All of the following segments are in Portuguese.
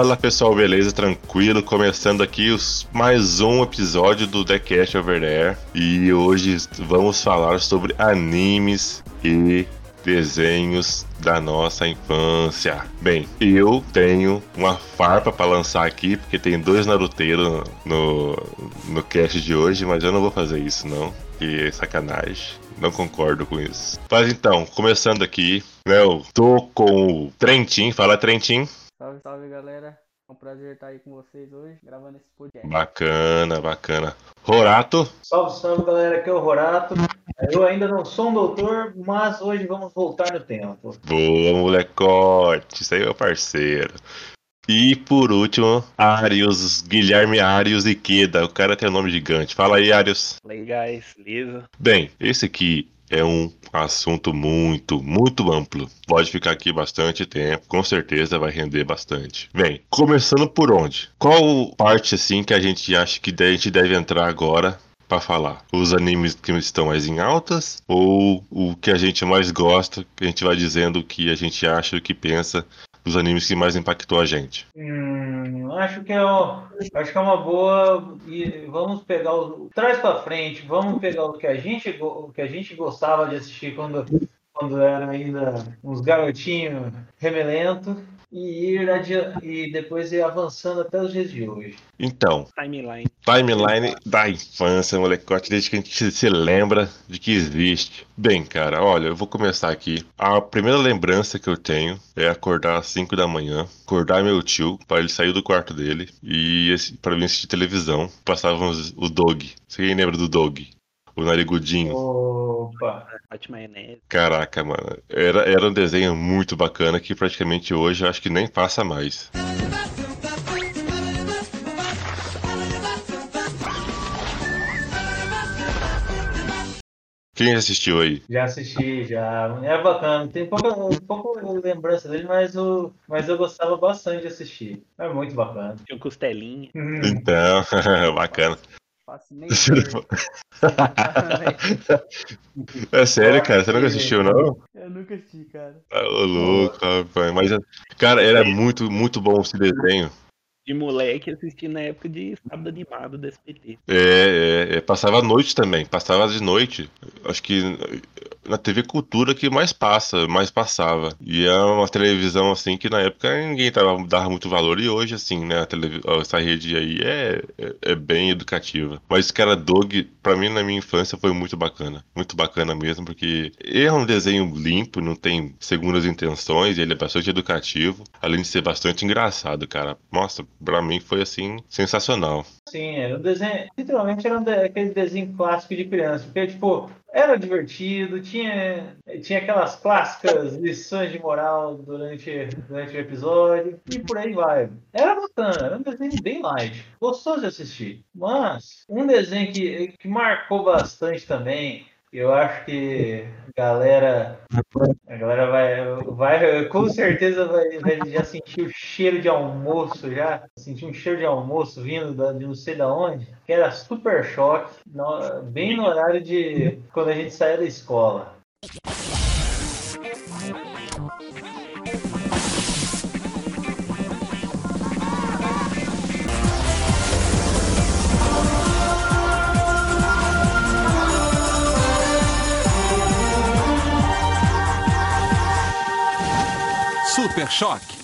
Fala pessoal, beleza? Tranquilo? Começando aqui os, mais um episódio do The Cast Over There. E hoje vamos falar sobre animes e desenhos da nossa infância. Bem, eu tenho uma farpa para lançar aqui, porque tem dois naruteiros no, no cast de hoje, mas eu não vou fazer isso não, que é sacanagem. Não concordo com isso. Mas então, começando aqui, né, eu tô com o Trentin, fala Trentin. Salve, salve galera. É um prazer estar aí com vocês hoje, gravando esse podcast. Bacana, bacana. Rorato. Salve, salve galera, aqui é o Rorato. Eu ainda não sou um doutor, mas hoje vamos voltar no tempo. Boa, molecote. Isso aí é meu parceiro. E por último, Arius, Guilherme Arius Iqueda. O cara tem um nome gigante. Fala aí, Arius. Fala aí, guys. Beleza? Bem, esse aqui é um assunto muito, muito amplo. Pode ficar aqui bastante tempo, com certeza vai render bastante. Bem, começando por onde? Qual parte assim que a gente acha que a gente deve entrar agora para falar? Os animes que estão mais em altas ou o que a gente mais gosta, que a gente vai dizendo o que a gente acha, o que pensa dos animes que mais impactou a gente? Hum, acho que é, acho que é uma boa e vamos pegar o traz para frente, vamos pegar o que a gente o que a gente gostava de assistir quando quando era ainda uns garotinhos remelento e ir e depois ir avançando até os dias de hoje. Então, timeline. Timeline da infância, molecote, desde que a gente se lembra de que existe. Bem, cara, olha, eu vou começar aqui. A primeira lembrança que eu tenho é acordar às 5 da manhã, acordar meu tio para ele sair do quarto dele e para mim assistir televisão. Passávamos o Dog. Você lembra do Dog? O narigudinho. Opa! Caraca, mano. Era, era um desenho muito bacana que praticamente hoje eu acho que nem passa mais. Quem assistiu aí? Já assisti, já. É bacana. Tem pouca, pouca lembrança dele, mas, o, mas eu gostava bastante de assistir. É muito bacana. Tinha um costelinha. Uhum. Então, bacana. é sério, cara? Você nunca assistiu, não? Eu nunca assisti, cara. Tá louco, rapaz. Mas, cara, era muito, muito bom esse desenho de moleque assisti na época de sábado animado do SPT. É, é, é, passava à noite também, passava de noite. Acho que na TV Cultura que mais passa, mais passava. E é uma televisão assim que na época ninguém tava, dava muito valor e hoje assim, né, essa rede aí é, é, é, bem educativa. Mas esse cara Dog, pra mim na minha infância foi muito bacana, muito bacana mesmo, porque é um desenho limpo, não tem segundas intenções, ele é bastante educativo, além de ser bastante engraçado, cara. Nossa, pra mim foi assim sensacional. Sim, era um desenho, literalmente era um de, aquele desenho clássico de criança, porque tipo, era divertido, tinha, tinha aquelas clássicas lições de moral durante, durante o episódio e por aí vai. Era bacana, era um desenho bem light, gostoso de assistir. Mas um desenho que, que marcou bastante também eu acho que a galera, a galera vai, vai com certeza vai, vai, já sentir o cheiro de almoço, já sentir um cheiro de almoço vindo da, de não sei da onde, que era super choque, no, bem no horário de quando a gente saía da escola. Super Choque.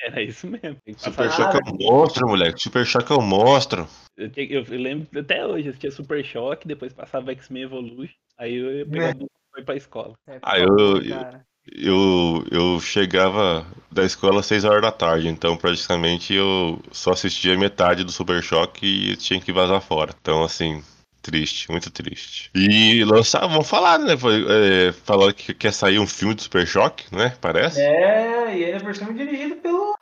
Era isso mesmo. Super Choque é um monstro, moleque. Super Choque é um monstro. Eu, eu, eu lembro até hoje, eu assistia Super Choque, depois passava X-Men Evolution, aí eu ia pegar é. foi pra escola. É, ah, eu, eu, eu, eu chegava da escola às 6 horas da tarde, então praticamente eu só assistia metade do Super Choque e tinha que vazar fora. Então, assim, Triste, muito triste. E lançar, vamos falar, né? Foi, é, falaram que quer sair um filme do Super Choque, né? Parece? É, e ele é por cima dirigido pelo,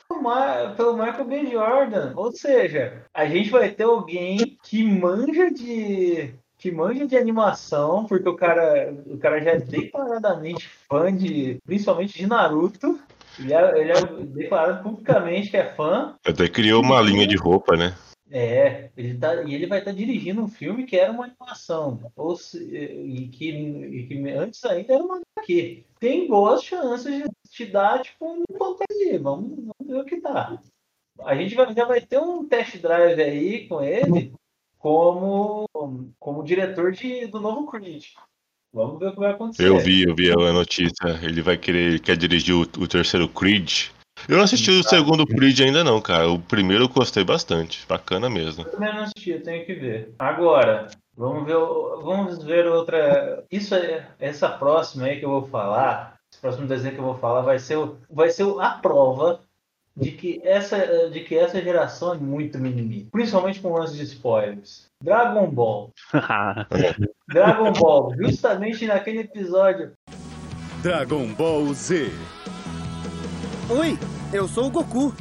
pelo Michael B. Jordan. Ou seja, a gente vai ter alguém que manja de. Que manja de animação, porque o cara, o cara já é declaradamente fã de. principalmente de Naruto. Ele é, ele é declarado publicamente que é fã. Até criou uma linha de roupa, né? É, ele tá, e ele vai estar tá dirigindo um filme que era uma animação, ou se, e, que, e que antes ainda era uma HQ. Tem boas chances de te dar tipo um fantasia, vamos, vamos ver o que dá. a gente vai, já vai ter um test drive aí com ele como, como diretor de, do novo Creed. Vamos ver o que vai acontecer. Eu vi, eu vi a notícia. Ele vai querer, ele quer dirigir o, o terceiro Creed. Eu não assisti o segundo Creed ainda não, cara. O primeiro eu gostei bastante. Bacana mesmo. Eu também não assisti, eu tenho que ver. Agora, vamos ver, vamos ver outra. Isso é essa próxima aí que eu vou falar. Esse próximo desenho que eu vou falar vai ser, o- vai ser a prova de que essa, de que essa geração é muito mimimi. Principalmente com lance de spoilers. Dragon Ball. Dragon Ball, justamente naquele episódio. Dragon Ball Z. Oi, eu sou o Goku.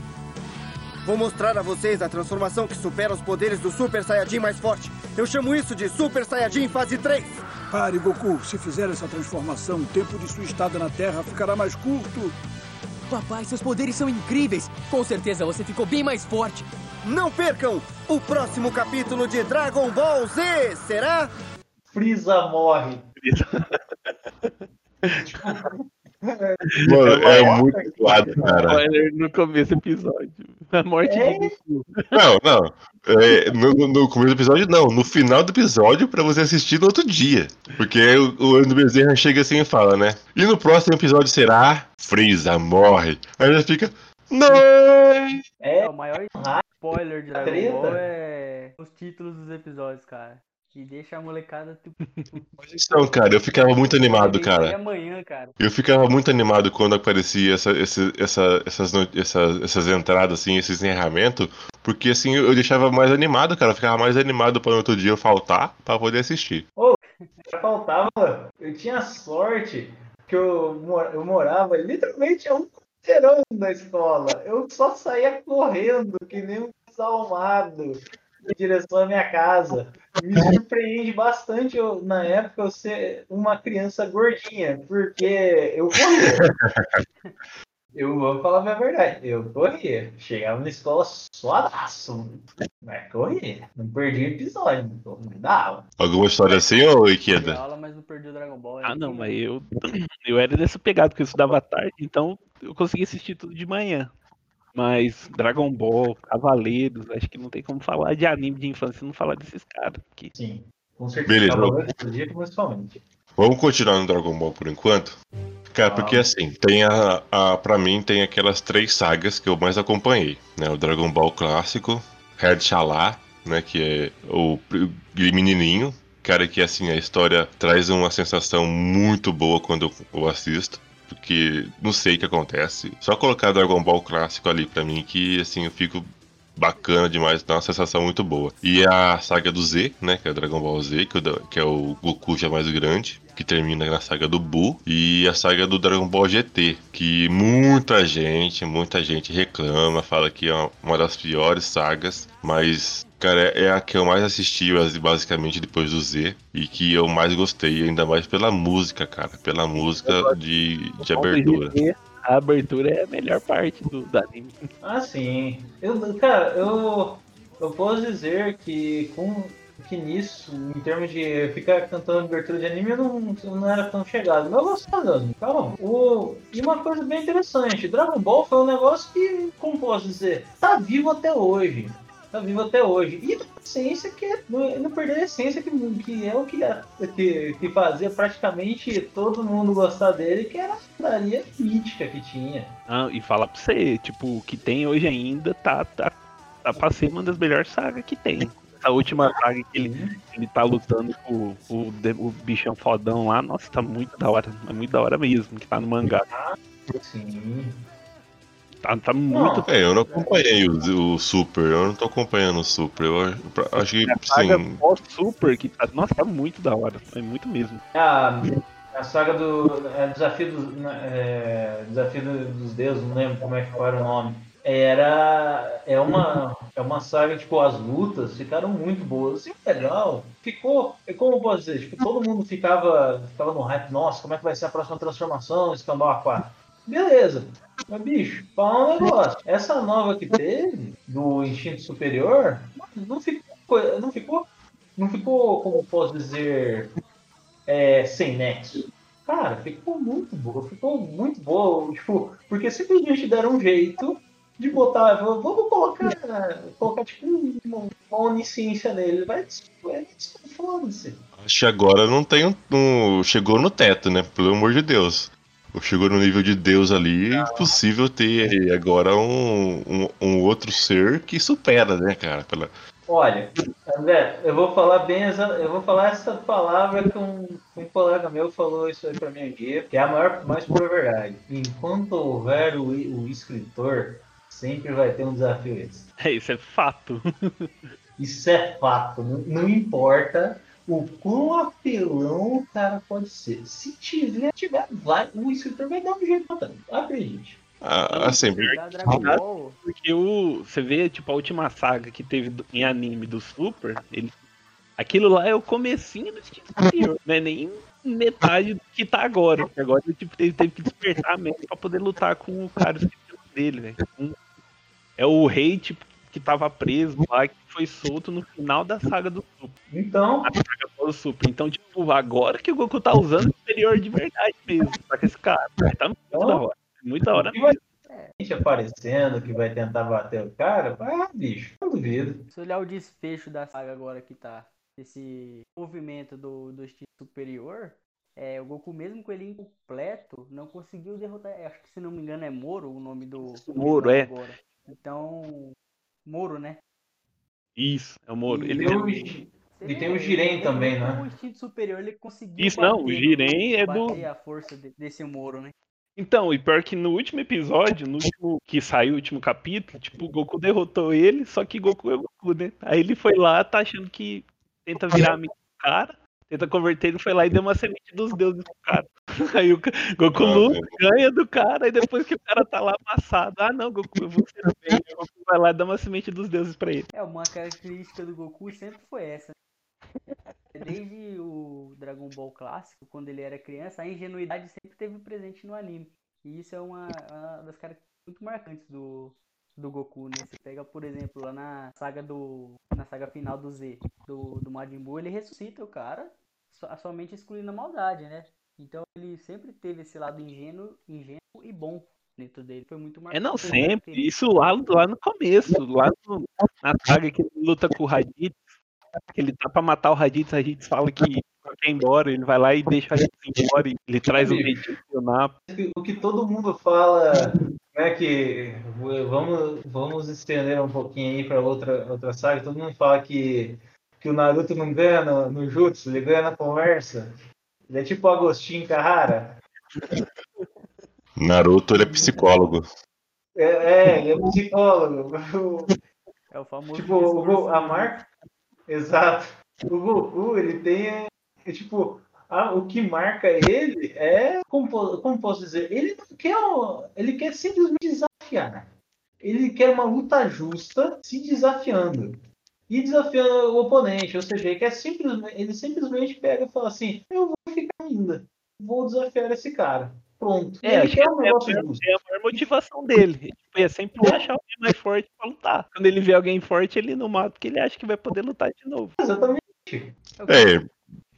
Vou mostrar a vocês a transformação que supera os poderes do Super Saiyajin mais forte. Eu chamo isso de Super Saiyajin fase 3. Pare, Goku. Se fizer essa transformação, o tempo de sua estada na Terra ficará mais curto. Papai, seus poderes são incríveis. Com certeza você ficou bem mais forte. Não percam o próximo capítulo de Dragon Ball Z, será? Freeza morre. Mano, é muito zoado, cara. Spoiler no começo do episódio. A morte É? do Goku. Não, não. É, no, no- começo do episódio, não. No final do episódio, pra você assistir no outro dia. Porque aí o, o Ano Bezerra chega assim e fala, né? E no próximo episódio será Freeza morre. Aí já fica. Não! É, O maior Ah, spoiler de Dragon. Ball é os títulos dos episódios, cara. Que deixa a molecada tipo. Então, cara, eu ficava muito animado, cara. amanhã, cara. Eu ficava muito animado quando aparecia essa, esse- essa- essas, essas, essas entradas, assim, esse encerramento. Porque assim eu deixava mais animado, cara. Eu ficava mais animado para no outro dia eu faltar pra poder assistir. Já faltava. Eu tinha sorte que eu, eu morava literalmente a um quarteirão da escola. Eu só saía correndo, que nem um desalmado, em direção à minha casa. Me surpreende bastante eu, na época eu ser uma criança gordinha, porque eu corria. Eu vou falar a minha verdade, eu corria. Chegava na escola suadaço, mas corria. Não perdi episódio, não dava. Alguma história assim, ô Ikeda? aula, mas não perdi o Dragon Ball. Ah, não, mas eu, eu era desse pegado, porque eu estudava à tarde, então eu conseguia assistir tudo de manhã. Mas Dragon Ball, Cavaleiros, acho que não tem como falar de anime de infância não falar desses caras. Porque... Sim, com certeza. Beleza. Principalmente. Vamos continuar no Dragon Ball por enquanto? Cara, porque assim, tem a, a. Pra mim, tem aquelas três sagas que eu mais acompanhei, né? O Dragon Ball clássico, Red Shalá, né? Que é o, o menininho. Cara, que assim, a história traz uma sensação muito boa quando eu, eu assisto. Porque não sei o que acontece. Só colocar Dragon Ball clássico ali pra mim, que assim, eu fico bacana demais, dá uma sensação muito boa. E a saga do Z, né, que é Dragon Ball Z, é que é o Goku já mais grande, que termina na saga do Buu, e a saga do Dragon Ball GT, que muita gente, muita gente reclama, fala que é uma das piores sagas, mas Cara, é a que eu mais assisti, basicamente, depois do Z. E que eu mais gostei, ainda mais pela música, cara. Pela música de, de abertura. A abertura é a melhor parte do, do anime. Ah, sim. Eu, cara, eu, eu posso dizer que com que nisso, em termos de ficar cantando abertura de anime, eu não, eu não era tão chegado. Mas eu gostava mesmo. Calma. O, e uma coisa bem interessante, Dragon Ball foi um negócio que, como posso dizer, tá vivo até hoje. Tá vivo até hoje. E a essência que é, não, não perder a essência que, que é o que, que, que fazia praticamente todo mundo gostar dele, que era a daria mítica que tinha. Ah, e falar pra você, tipo, o que tem hoje ainda tá, tá, tá pra ser uma das melhores sagas que tem. Essa última saga que ele, ele tá lutando com o, o bichão fodão lá, nossa, tá muito da hora. É muito da hora mesmo, que tá no mangá. Sim. Tá, tá muito. É, eu não acompanhei o, o Super, eu não tô acompanhando o Super. Eu acho- acho que, A saga sim. pós-super, que tá, nossa, tá muito da hora. É muito mesmo. A, a saga do é, desafio, dos, é, desafio do- dos deuses, não lembro como é que era o nome. Era é uma é uma saga tipo as lutas ficaram muito boas, assim, legal. Ficou, é como eu posso dizer, tipo, todo mundo ficava ficava no hype, nossa, como é que vai ser a próxima transformação, escambau aquático. Beleza. Mas bicho, falar um negócio. Essa nova que teve do instinto superior, não ficou co- não ficou não ficou, como posso dizer, é, sem nexo. Cara, ficou muito boa, ficou muito boa, tipo, porque simplesmente deram um jeito de botar. Vamos colocar. Colocar tipo uma, uma onisciência nele. Vai, vai foda-se. Acho que agora não tem um, um- Chegou no teto, né? Pelo amor de Deus. Chegou no nível de Deus ali, é impossível ter agora um, um, um outro ser que supera, né, cara? Pela... Olha, André, eu vou falar bem eu vou falar essa palavra que um, um colega meu falou isso aí pra mim aqui, que é a maior, mais pura verdade. Enquanto houver o, o escritor, sempre vai ter um desafio esse. É, isso é fato. Isso é fato, não, não importa o quão apelão o cara pode ser. Se tiver, tiver, vai, o escritor vai dar um jeito botando. Acredite. Ah, assim, Dragon Ball, Porque o. Você vê, tipo, a última saga que teve do- em anime do Super, ele. Aquilo lá é o comecinho do não é nem metade do que tá agora. Porque Agora tipo, ele teve que despertar mesmo pra poder lutar com o cara dele, velho. Um- É o rei, tipo, que tava preso lá, que foi solto no final da saga do Super. Então, A saga do Super. Então, tipo, agora que o Goku tá usando o superior de verdade mesmo. Só que esse cara, tá muito da hora. Muito da hora que vai gente aparecendo que vai tentar bater o cara, ah, bicho, não duvido. se olhar o desfecho da saga agora que tá, esse movimento do, do estilo superior, é, o Goku mesmo com ele incompleto, não conseguiu derrotar, é, acho que se não me engano é Moro o nome do Moro, é. agora. Então, Moro, né? Isso, é o Moro. E Ele tem o, tem- Gi- e tem o Jiren também, Com né? o instinto superior ele conseguiu Isso, não, o bater Jiren é do- bater a força de- desse Moro, né? Então, e pior que no último episódio, no último que saiu o último capítulo, tipo, o Goku derrotou ele, só que Goku é Goku, né? Aí ele foi lá, tá achando que tenta virar amigo do cara, tenta converter, ele foi lá e deu uma semente dos deuses pro cara. Aí o Goku Ah, luta, ganha do cara, e depois que o cara tá lá amassado, ah não, Goku, eu vou ser bem. O Goku vai lá e dá uma semente dos deuses pra ele. É, uma característica do Goku sempre foi essa. Desde o Dragon Ball clássico, quando ele era criança, a ingenuidade sempre teve presente no anime. E isso é uma, uma das características muito marcantes do, do Goku, né? Você pega, por exemplo, lá na saga do. Na saga final do Z, do, do Majin Buu, ele ressuscita o cara so- somente excluindo a maldade, né? Então ele sempre teve esse lado ingênuo, ingênuo e bom dentro dele. Foi muito É marcante. não, Foi sempre. característico. Isso lá, lá no começo, lá no- na saga que ele luta com o Raditz, que ele tá pra matar o Raditz, Raditz fala que quer ir embora, ele vai lá e deixa o Raditz ir embora, e ele traz o e o que todo mundo fala, né, que vamos, vamos estender um pouquinho aí para outra, outra saga, todo mundo fala que, que o Naruto não ganha no, no Jutsu, ele ganha na conversa. Ele é tipo o Agostinho Carrara. Naruto ele é psicólogo. É, é, ele é psicólogo. É o famoso Tipo, o a do- marca. Exato. O Goku, ele tem. é, é, tipo, a- o que marca ele é. Como, como posso dizer? Ele não quer. Ele quer simplesmente desafiar. Ele quer uma luta justa se desafiando. E desafiando o oponente. Ou seja, ele quer simplesmente. Ele simplesmente pega e fala assim: Eu vou ficar ainda. Vou desafiar esse cara. Pronto. É, acho que um é maior, justo. é a maior motivação dele. Tipo, é sempre achar alguém mais forte pra lutar. Quando ele vê alguém forte, ele não mata, porque ele acha que vai poder lutar de novo. Exatamente. É É,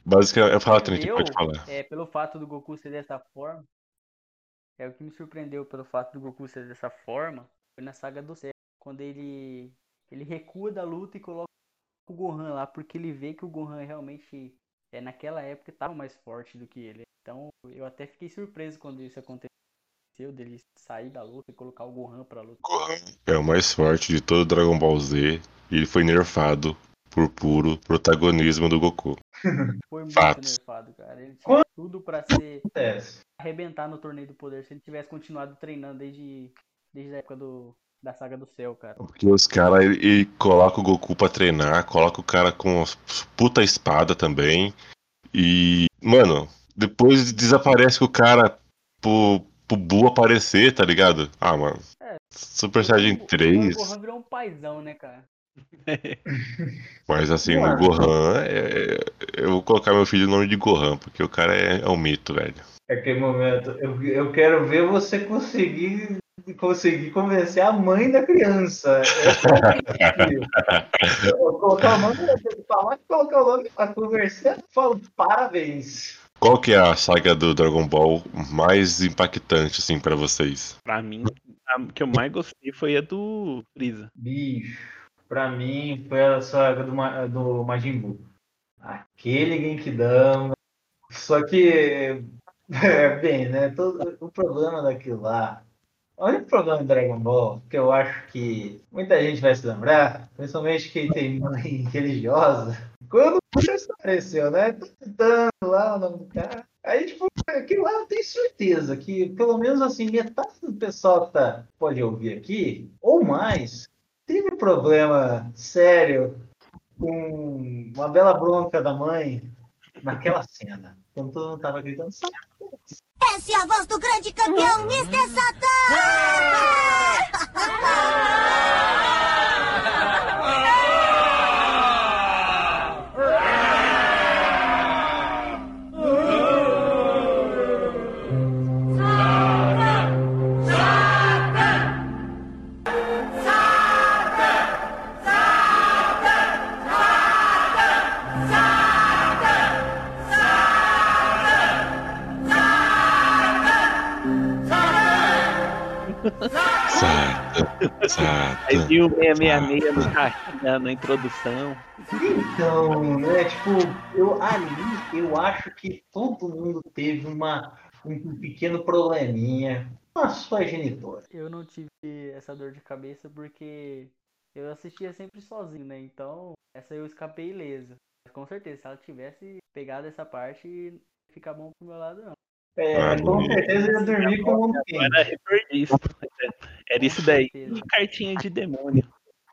basicamente, eu falo, Trinity, pode falar. É, pelo fato do Goku ser dessa forma. É o que me surpreendeu pelo fato do Goku ser dessa forma. Foi na saga do céu. Quando ele. Ele recua da luta e coloca o Gohan lá. Porque ele vê que o Gohan realmente. É, naquela época estava mais forte do que ele. Então eu até fiquei surpreso quando isso aconteceu. Dele sair da luta e colocar o Gohan pra luta. É o mais forte de todo Dragon Ball Z e ele foi nerfado por puro protagonismo do Goku. Foi muito Fatos. nerfado, cara. Ele tinha tudo pra ser. Acontece. arrebentar no torneio do poder se ele tivesse continuado treinando desde, desde a época do, da saga do céu, cara. Porque os caras, ele, ele coloca o Goku pra treinar, coloca o cara com puta espada também. E, mano, depois desaparece o cara pro, pro Buu aparecer, tá ligado? Ah, mano. É. Super Saiyajin O- O 3. Gohan virou um paizão, né, cara? Mas assim, o Mano. Gohan, é- eu vou colocar meu filho no nome de Gohan, porque o cara é, é um mito, velho. É aquele momento. Eu, eu quero ver você conseguir conseguir convencer a mãe da criança. É a questão. Eu colocar o nome, falar que colocar o nome pra conversar, falo parabéns. Qual que é a saga do Dragon Ball mais impactante, assim, pra vocês? Pra mim, a que eu mais gostei foi a do Freeza. Bicho, pra mim foi a saga do, Ma- do Majin Buu. Aquele Genkidama. Só que, é, bem, né? Todo, o problema daquilo lá. O único problema do Dragon Ball, que eu acho que muita gente vai se lembrar, principalmente quem tem mãe religiosa, quando apareceu, né? Tentando lá o nome do cara. Aí, tipo, aquilo lá eu tenho certeza que, pelo menos assim, metade do pessoal que tá, pode ouvir aqui, ou mais, teve problema sério com uma bela bronca da mãe naquela cena. Quando todo mundo tava gritando, "Sabe?" Essa é a voz do grande campeão, Mr. Sata, sata. Aí viu o 666 no carrinho, na, na introdução. Então, né, tipo, eu ali eu acho que todo mundo teve uma, um pequeno probleminha com a sua genitora. Eu não tive essa dor de cabeça porque eu assistia sempre sozinho, né? Então, essa eu escapei ilesa. Com certeza, se ela tivesse pegado essa parte, ia ficar bom pro meu lado, não. É, Ah, com certeza eu ia dormir com um era. Era isso daí. Cartinha de demônio.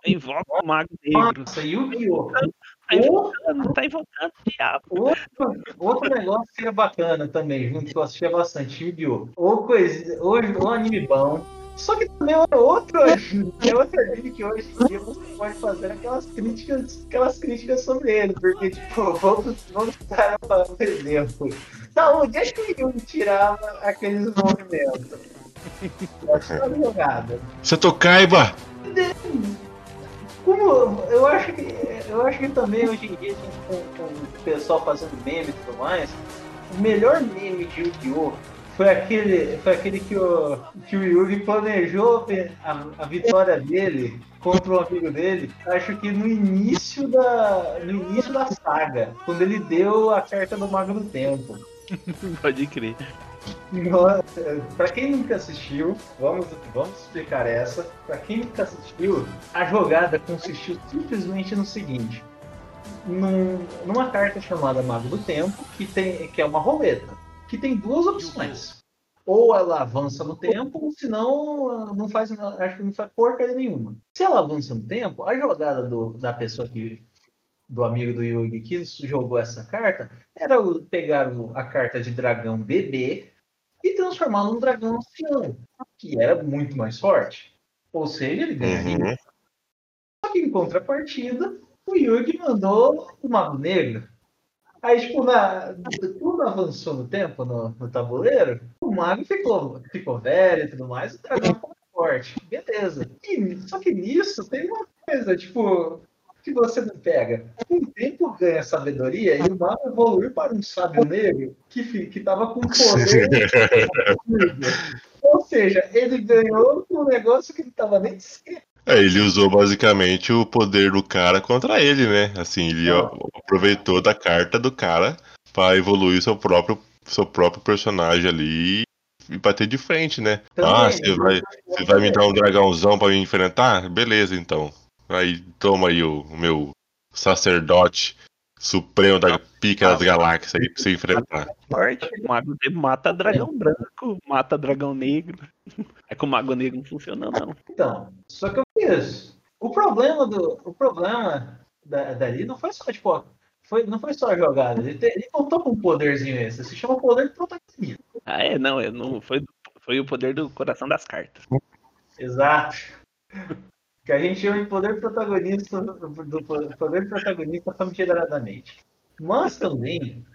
Invoca o Mago Negro. Nossa, Yu-Gi-Oh! Tá invocando, tá invocando o diabo. Outro, outro negócio que era bacana também, junto que eu assistia bastante, Yu-Gi-Oh! Ou coisa, hoje um anime bom. Só que também é outro, é outro anime que hoje em dia você pode fazer aquelas críticas, aquelas críticas sobre ele, porque tipo, vamos, vamos dar um exemplo. Da onde é que o Yu tirava aqueles movimentos? Essa jogada. Seto Kaiba! Como eu acho que eu acho que também hoje em dia gente, com, com o pessoal fazendo meme e tudo mais, o melhor meme de Yu-Gi-Oh! Foi aquele, foi aquele que o, que o Yugi planejou a, a vitória dele contra o amigo dele, acho que no início da. no início da saga, quando ele deu a carta do Mago do Tempo. Pode crer. Nossa, pra quem nunca assistiu, vamos, vamos explicar essa. Pra quem nunca assistiu, a jogada consistiu simplesmente no seguinte: num- numa carta chamada Mago do Tempo, que, tem, que é uma roleta, que tem duas opções. Ou ela avança no tempo, ou senão não faz, acho que não faz porcaria nenhuma. Se ela avança no tempo, a jogada do- da pessoa que do amigo do Yugi que jogou essa carta era pegar a carta de dragão bebê e transformar num dragão ancião, que era muito mais forte. Ou seja, ele ganharia. Uhum. Só que em contrapartida, o Yugi mandou o Mago Negro. Aí, tipo, na, quando avançou no tempo no, no tabuleiro, o Mago ficou, ficou velho e tudo mais, o dragão ficou forte. Beleza. E, só que nisso tem uma coisa, tipo, que você não pega. Com o tempo ganha sabedoria e o Mago evoluiu para um sábio negro que, fi- que tava com poder. Ou seja, ele ganhou um negócio que não tava nem escrito. É, ele usou basicamente o poder do cara contra ele, né? Assim, ele ó, aproveitou da carta do cara pra evoluir seu próprio, seu próprio personagem ali e bater de frente, né? Também. Ah, você vai, você vai me dar um dragãozão pra me enfrentar? Beleza, então. Aí toma aí o, o meu sacerdote supremo da pica das galáxias aí pra você enfrentar. Forte. O Mago Negro mata dragão branco, mata dragão negro. É que o Mago Negro não funciona, não. Então, só que eu fiz. O problema do. O problema da, dali não foi só, tipo, foi, não foi só a jogada. Ele, te- ele contou com um poderzinho esse. Se chama poder de protagonismo. Ah, é, não, é, não foi, foi o poder do coração das cartas. Exato. Que a gente chama de poder protagonista do, poder protagonista famigeramente. Mas também,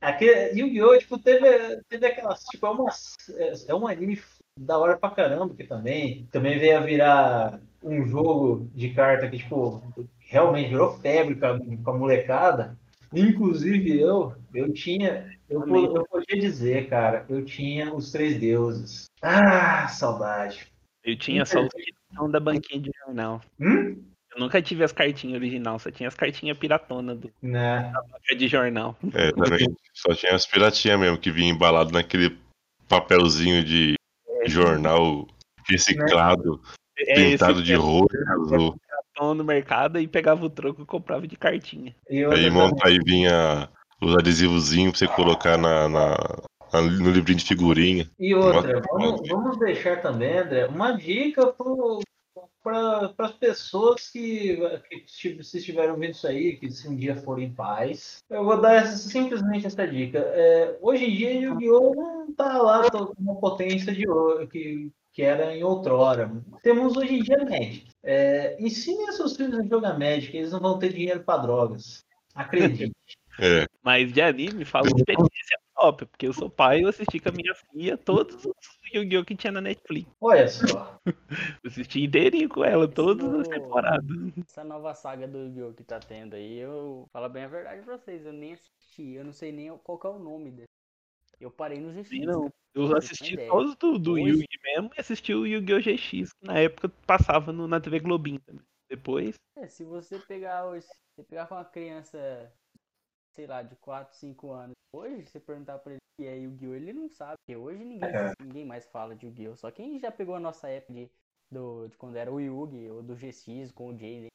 aquele Yu-Gi-Oh! Tipo, teve, teve aquelas. Tipo, é, uma, é um anime da hora pra caramba que também. Também veio a virar um jogo de carta que, tipo, realmente virou febre com a, com a molecada. Inclusive eu, eu tinha. Eu, eu podia dizer, cara, eu tinha os três deuses. Ah, saudade. Eu tinha só os piratão da banquinha de jornal. Hum? Eu nunca tive as cartinhas original, só tinha as cartinhas piratona do, Né? da banca de jornal. É, também. Só tinha as piratinhas mesmo, que vinha embalado naquele papelzinho de jornal reciclado, É pintado esse de roxo, azul. piratão no mercado e pegava o troco e comprava de cartinha. E Aí monta aí vinha os adesivozinhos pra você colocar na- na- no livrinho de figurinha. E outra, vamos, vamos deixar também, André, uma dica para as pessoas que, que tipo, se estiverem ouvindo isso aí, que se um dia forem em paz. Eu vou dar essa- simplesmente essa dica. É, hoje em dia, Yu-Gi-Oh! não tá lá com uma potência de ouro que, que era em outrora. Temos hoje em dia Magic. É, ensine seus filhos a jogar Magic, eles não vão ter dinheiro para drogas. Acredite. É, Mas de anime, falo de experiência própria, porque eu sou pai e eu assisti com a minha filha todos os Yu-Gi-Oh! que tinha na Netflix. Olha só. Eu assisti inteirinho com ela, todas as Isso- temporadas. Essa nova saga do Yu-Gi-Oh! que tá tendo aí, eu falo bem a verdade pra vocês, eu nem assisti, eu não sei nem qual que é o nome dele. Eu parei no GX. Sim, não. Eu assisti todos do, do Hoje- Yu-Gi mesmo e assisti o Yu-Gi-Oh! GX, que na época passava no, na TV Globinho também. Depois, É, se você pegar hoje, se você pegar com uma criança, sei lá, de 4, 5 anos, hoje, você perguntar pra ele o que é Yu-Gi-Oh! ele não sabe, porque hoje ninguém, É. ninguém mais fala de Yu-Gi-Oh! Só quem já pegou a nossa época de, do, de quando era o Yugi ou do GX com o Jaden.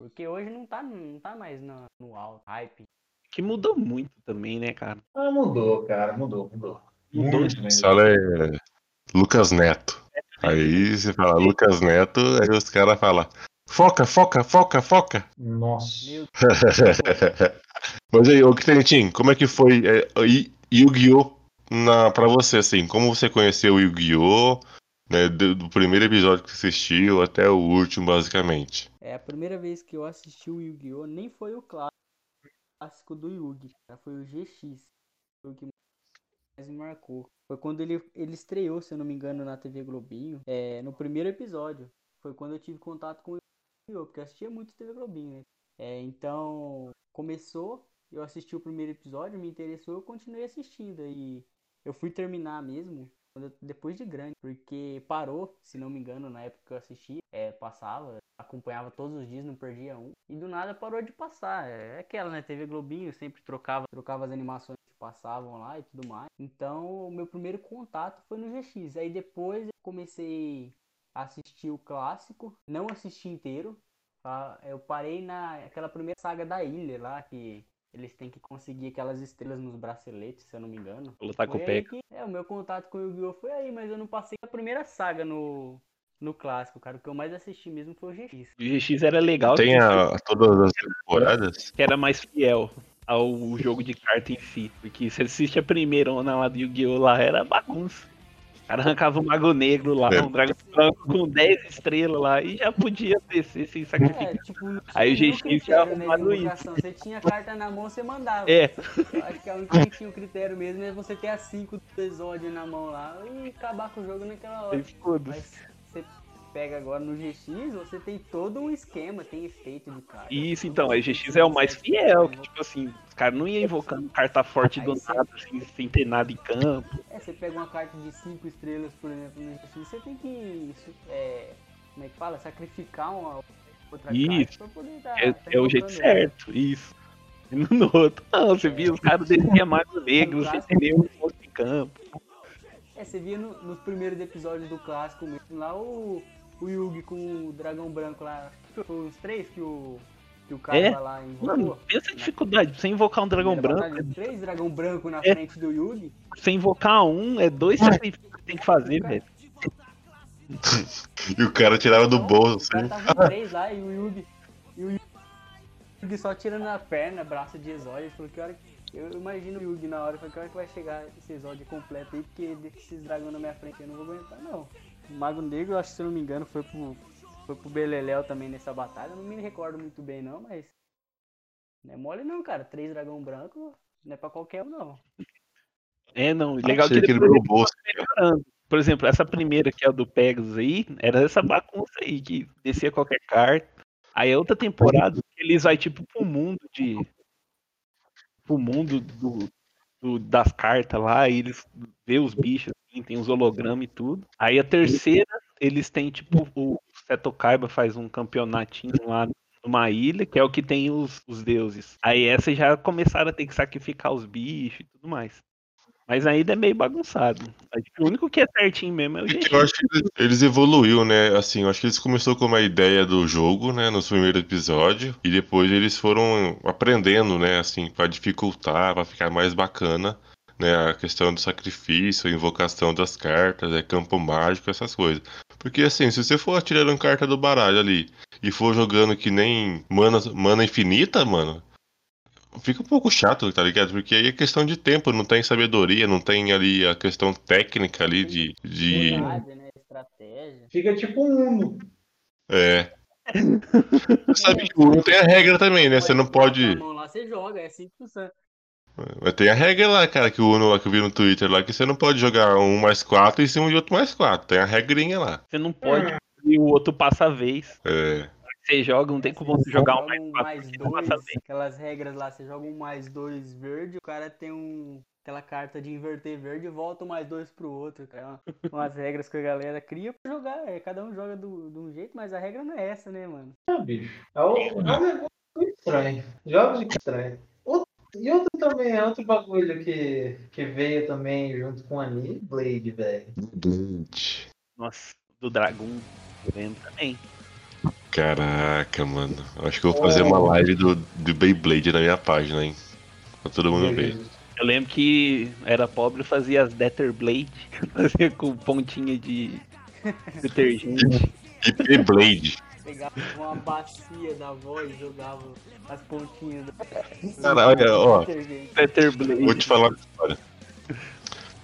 Porque hoje não tá, não tá mais na- no alto, hype. que mudou muito também, né, cara? Ah, mudou, cara, mudou, mudou. Mudou Muito mesmo. só é Lucas Neto. Aí você fala Lucas Neto, aí os caras falam foca, foca, foca, foca. Nossa. Meu Mas aí, ô Ctentin, como é que foi é, Yu- Yu-Gi-Oh! pra você, assim? Como você conheceu o Yu-Gi-Oh! né, do, do primeiro episódio que você assistiu até o último, basicamente? É a primeira vez que eu assisti o Yu-Gi-Oh! nem foi o clá- clássico do Yugi, cara, foi o GX. Foi o que mais me marcou. Foi quando ele, ele estreou, se eu não me engano, na TV Globinho. É, no primeiro episódio. Foi quando eu tive contato com o Porque eu assistia muito TV Globinho, né? É, então, começou, eu assisti o primeiro episódio, me interessou, eu continuei assistindo. E eu fui terminar mesmo depois de grande, porque parou, se não me engano, na época que eu assisti, é, passava, acompanhava todos os dias, não perdia um, e do nada parou de passar. É aquela, né? TV Globinho sempre trocava, trocava as animações que passavam lá e tudo mais. Então, o meu primeiro contato foi no GX. Aí depois eu comecei a assistir o clássico, não assisti inteiro. tá? Eu parei na aquela primeira saga da ilha lá que eles têm que conseguir aquelas estrelas nos braceletes, se eu não me engano. Lutar com o que, é, o meu contato com o Yu-Gi-Oh! foi aí, mas eu não passei a primeira saga no, no clássico, cara. O que eu mais assisti mesmo foi o GX. O GX era legal, Tem que a, todas as temporadas? que era mais fiel ao jogo de carta em si. Porque se assiste a primeira onda lá do Yu-Gi-Oh! lá, era bagunça. O cara arrancava um mago negro lá, É. um dragão branco com 10 estrelas lá e já podia descer sem sacrificar. É, tipo, Aí o tinha GX critério, né, arrumado isso. Você tinha carta na mão, você mandava. É, acho que a única que tinha o critério mesmo é você ter as 5 do Exódio na mão lá e acabar com o jogo naquela hora. Mas você pega agora no GX, você tem todo um esquema, tem efeito de carta. Isso, então, a GX é o mais fiel, que tipo assim, os caras não iam invocando carta forte do nada, assim, sem ter nada em campo. É, você pega uma carta de 5 estrelas, por exemplo, no GX, você tem que, é, como é que fala? Sacrificar uma outra Isso. carta pra poder dar. É, tá é o jeito ela. certo, isso. No outro, não, você via os caras desciam mago negro, sem ter nenhum ponto em campo. É, você via no- nos primeiros episódios do clássico mesmo, lá o, o Yugi com o dragão branco lá, foi uns três que o, que o cara É? lá invocou. Mano, pensa a dificuldade, você invocar um dragão Primeira branco, batalha, Três dragão branco na É. frente do Yugi. você invocar um, é dois sacrifícios que tem que fazer, velho. E o cara tirava do bolso, O cara assim. tava três lá e o Yugi. E o Yugi só tirando a perna, braço de exódio. Falou que hora que. Eu imagino o Yugi na hora, falei, que hora que vai chegar esse exódio completo aí, porque deixa esses dragões na minha frente, eu não vou aguentar não. O Mago Negro, eu acho que se eu não me engano, foi pro, foi pro Beleléu também nessa batalha, eu não me recordo muito bem não, mas. Não é mole não, cara. Três dragão branco não é pra qualquer um não. É, não, legal que que ele melhorando. Por exemplo, essa primeira que é a do Pegasus aí, era essa bagunça aí, que descia qualquer carta. Aí a outra temporada, eles vai tipo pro mundo de. pro mundo do, do- das cartas lá, e eles vê os bichos, assim, tem os hologramas e tudo. Aí a terceira eles têm, tipo, o Seto Kaiba faz um campeonatinho lá numa ilha, que é o que tem os, os deuses. Aí essa já começaram a ter que sacrificar os bichos e tudo mais. Mas ainda é meio bagunçado. Acho que o único que é certinho mesmo é o Eu acho que eles, eles evoluiu, né? Assim, eu acho que eles começou com uma ideia do jogo, né? Nos primeiros episódios. E depois eles foram aprendendo, né? Assim, pra dificultar, pra ficar mais bacana. Né, a questão do sacrifício, a invocação das cartas, é campo mágico, essas coisas. Porque assim, se você for atirando carta do baralho ali e for jogando que nem mana, mana infinita, mano, fica um pouco chato, tá ligado? Porque aí é questão de tempo, não tem sabedoria, não tem ali a questão técnica ali de. de... Verdade, né? Estratégia. Fica tipo um Uno. É. Sabe que o Uno tem a regra também, né? Você não pode. Lá você joga, é assim que funciona. Mas tem a regra lá, cara, que o Uno lá que eu vi no Twitter lá, que você não pode jogar um mais quatro em cima de outro mais quatro. Tem a regrinha lá. Você não pode e o outro passa a vez. É. Você joga, não tem como você jogar um mais um quatro, mais você não dois, passa a vez. aquelas regras lá, você joga um mais dois verde, o cara tem um. Aquela carta de inverter verde e volta um mais dois pro outro, cara. É Umas regras que a galera cria pra jogar. É, cada um joga do, de um jeito, mas a regra não é essa, né, mano? Ah, bicho. É um, é um negócio estranho. Jogos de estranho. E outro também, é outro bagulho que, que veio também junto com a Anime Blade, velho. Nossa, do Dragon vendo também. Caraca, mano. Acho que eu vou fazer uma live do, do Beyblade na minha página, hein? Pra todo mundo ver. Eu lembro que era pobre e fazia as Death Blade, fazia com pontinha de detergente. E Beyblade. Pegava uma bacia da avó e jogava as pontinhas do. Cara, olha, ó. Blade. Vou te falar uma história.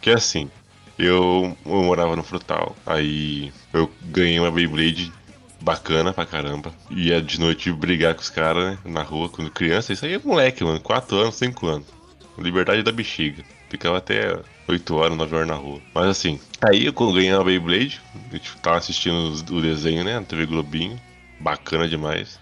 Que é assim, eu, eu morava no Frutal, aí eu ganhei uma Beyblade bacana pra caramba. Ia de noite brigar com os caras, né? Na rua, quando criança. Isso aí é moleque, mano. 4 anos, 5 anos. Liberdade da bexiga. Ficava até 8 horas, 9 horas na rua. Mas assim, aí eu quando ganhei uma Beyblade, a gente tava assistindo o desenho, né? Na TV Globinho. Bacana demais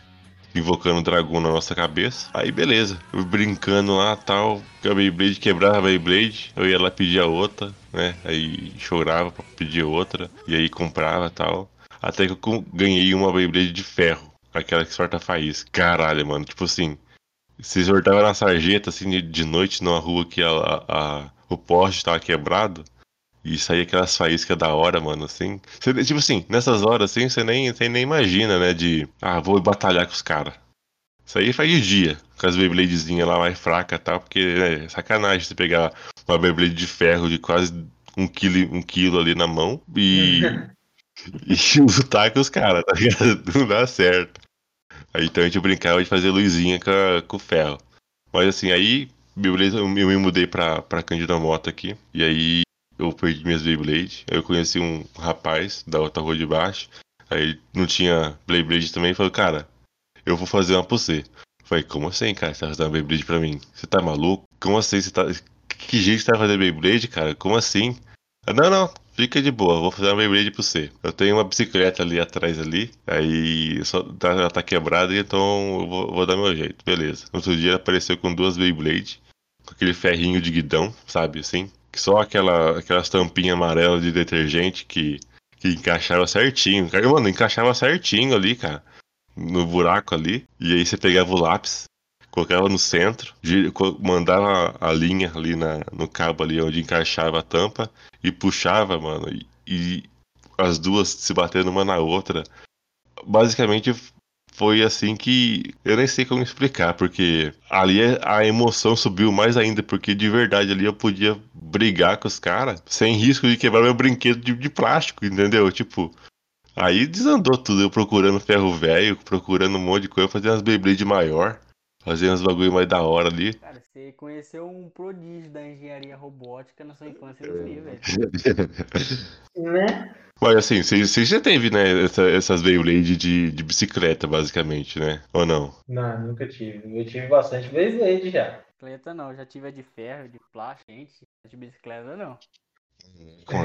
invocando o dragão na nossa cabeça. Aí beleza, eu brincando lá tal, que a Beyblade quebrava a Beyblade, eu ia lá pedir a outra, né? Aí chorava pra pedir outra, e aí comprava tal. Até que eu ganhei uma Beyblade de ferro, aquela que sorta faísca. Caralho, mano, tipo assim, você sortava na sarjeta assim de, noite numa rua que a, a- o poste tava quebrado. E saía aquelas faíscas da hora, mano, assim. Você, tipo assim, nessas horas assim, você nem, nem imagina, né? De, ah, vou batalhar com os caras. Isso aí faz de dia, com as Beybladezinhas lá mais fracas e tal, porque é sacanagem você pegar uma Beyblade de ferro de quase um quilo, um quilo ali na mão e, e lutar com os caras, tá ligado? Não dá certo. Aí então a gente brincava de fazer luzinha com, a- com o ferro. Mas assim, aí, eu me mudei pra, pra Cândido Moto aqui, e aí eu perdi minhas Beyblade. Aí eu conheci um rapaz da outra rua de baixo. Aí não tinha Beyblade também. Falei, cara, eu vou fazer uma pra você. Falei, como assim, cara? Você vai fazer uma Beyblade pra mim? Você tá maluco? Como assim? Você tá. Que jeito você vai fazer Beyblade, cara? Como assim? Ah, Não, não, fica de boa, vou fazer uma Beyblade pra você. Eu tenho uma bicicleta ali atrás ali, aí só tá, ela tá quebrada, então eu vou, vou dar meu jeito, beleza. Outro dia ele apareceu com duas Beyblade, com aquele ferrinho de guidão, sabe assim? Que só aquela, aquelas tampinhas amarelas de detergente que, que encaixava certinho. Cara, mano, encaixava certinho ali, cara. No buraco ali. E aí você pegava o lápis, colocava no centro, mandava a linha ali na, no cabo ali onde encaixava a tampa e puxava, mano. E, e as duas se batendo uma na outra. Basicamente foi assim que eu nem sei como explicar, porque ali a emoção subiu mais ainda, porque de verdade ali eu podia brigar com os caras sem risco de quebrar meu brinquedo de, de plástico, entendeu? Tipo, aí desandou tudo, eu procurando ferro velho, procurando um monte de coisa, fazendo umas Beyblade maior, fazendo uns bagulho mais da hora ali. Cara, você conheceu um prodígio da engenharia robótica na sua infância vi, velho. Né? Mas assim, você já teve, né, essa- essas Beyblade de, de bicicleta, basicamente, né? Ou não? Não, nunca tive. Eu tive bastante Beyblade já. Bicicleta não, já tive a de ferro, de plástico, gente. De bicicleta não.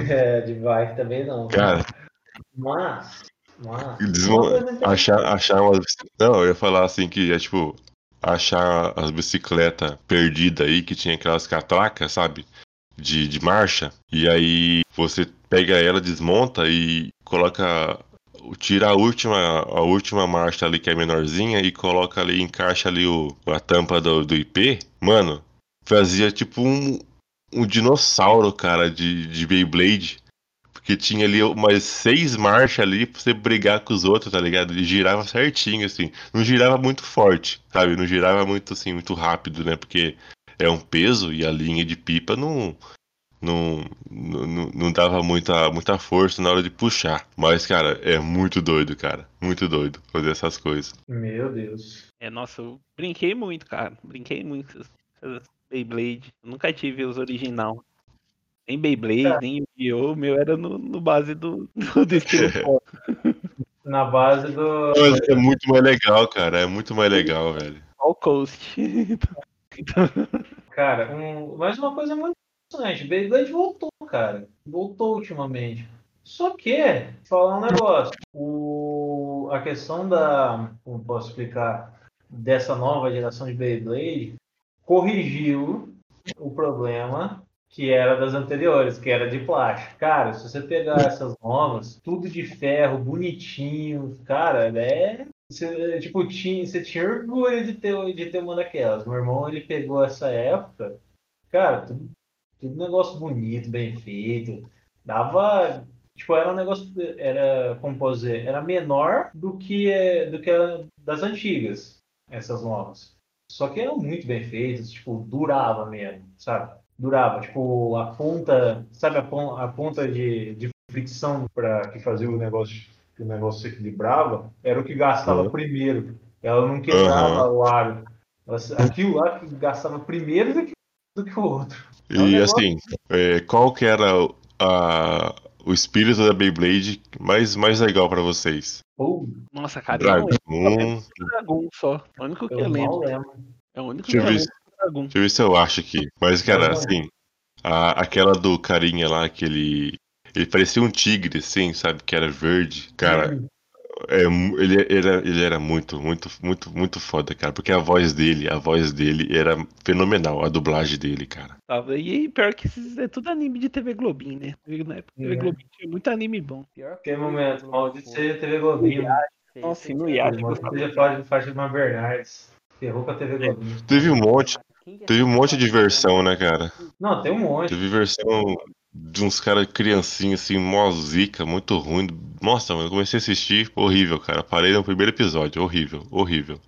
É, de bike também não. Cara, Mas, mas. Desmo- uma achar, achar bici- Não, eu ia falar assim que é tipo. Achar as bicicletas perdidas aí, que tinha aquelas catracas, sabe? De, de marcha. E aí você pega ela, desmonta e coloca. Tira a última, a última marcha ali que é menorzinha e coloca ali, encaixa ali o, a tampa do, do IP. Mano, fazia tipo um, um dinossauro, cara, de, de Beyblade. Porque tinha ali umas seis marchas ali pra você brigar com os outros, tá ligado? E girava certinho, assim. Não girava muito forte, sabe? Não girava muito, assim, muito rápido, né? Porque é um peso e a linha de pipa não, não, não, não dava muita, muita força na hora de puxar. Mas, cara, é muito doido, cara. Muito doido fazer essas coisas. Meu Deus. É, nossa, eu brinquei muito, cara. Brinquei muito com essas Beyblade. Eu nunca tive os original. Nem Beyblade, Tá. nem Yu-Gi-Oh! O meu era no, no base do, do, do estilo pop. Na base do. Mas é muito mais legal, cara. É muito mais legal, velho. All Coast. Cara, um... mas uma coisa muito interessante, Beyblade voltou, cara. Voltou ultimamente. Só que, falar um negócio, o... a questão da. Como posso explicar? Dessa nova geração de Beyblade corrigiu o problema que era das anteriores, que era de plástico. Cara, se você pegar essas novas, tudo de ferro, bonitinho, cara, é. Você, tipo, tinha, você tinha orgulho de ter, de ter uma daquelas. Meu irmão, ele pegou essa época, cara, tudo, tudo negócio bonito, bem feito. Dava. Tipo, era um negócio. Era, como posso dizer, era menor do que, do que era das antigas, essas novas. Só que eram muito bem feitas, tipo, durava mesmo, sabe? Durava. Tipo, a ponta, sabe a, pon- a ponta de, de fricção para que fazia o negócio, que o negócio se equilibrava, era o que gastava Uhum. primeiro. Ela não quebrava Uhum. o aro. Aquilo lá que gastava primeiro do que, do que o outro. É um E negócio- assim, é, qual que era o- a, o espírito da Beyblade mais, mais legal pra vocês? Nossa, cara, eu não Dragon. lembro. Dragon só. O único que eu eu lembro. lembro. É o único que Deixa eu eu lembro Dragon. Deixa eu ver se eu acho aqui. Mas, cara, Uhum. assim, a- aquela do carinha lá, que ele. Ele parecia um tigre, assim, sabe? Que era verde. Cara, é, ele, era, ele era muito, muito, muito, muito foda, cara. Porque a voz dele, a voz dele era fenomenal, a dublagem dele, cara. Tava. E pior que esses é tudo anime de TV Globinho, né? Na época TV É. Globinho tinha muito anime bom. Pior Que momento, maldito seja TV Globinho. Nossa, no Iate Maldito seja Fátima Fátima Bernardes. Ferrou com a TV Globinho. Teve um monte, teve um monte de versão, né, cara? Não, tem um monte. Teve versão de uns caras criancinhos, assim, mó zica, muito ruim. Nossa, mano, eu comecei a assistir, horrível, cara. Parei no primeiro episódio, horrível, horrível.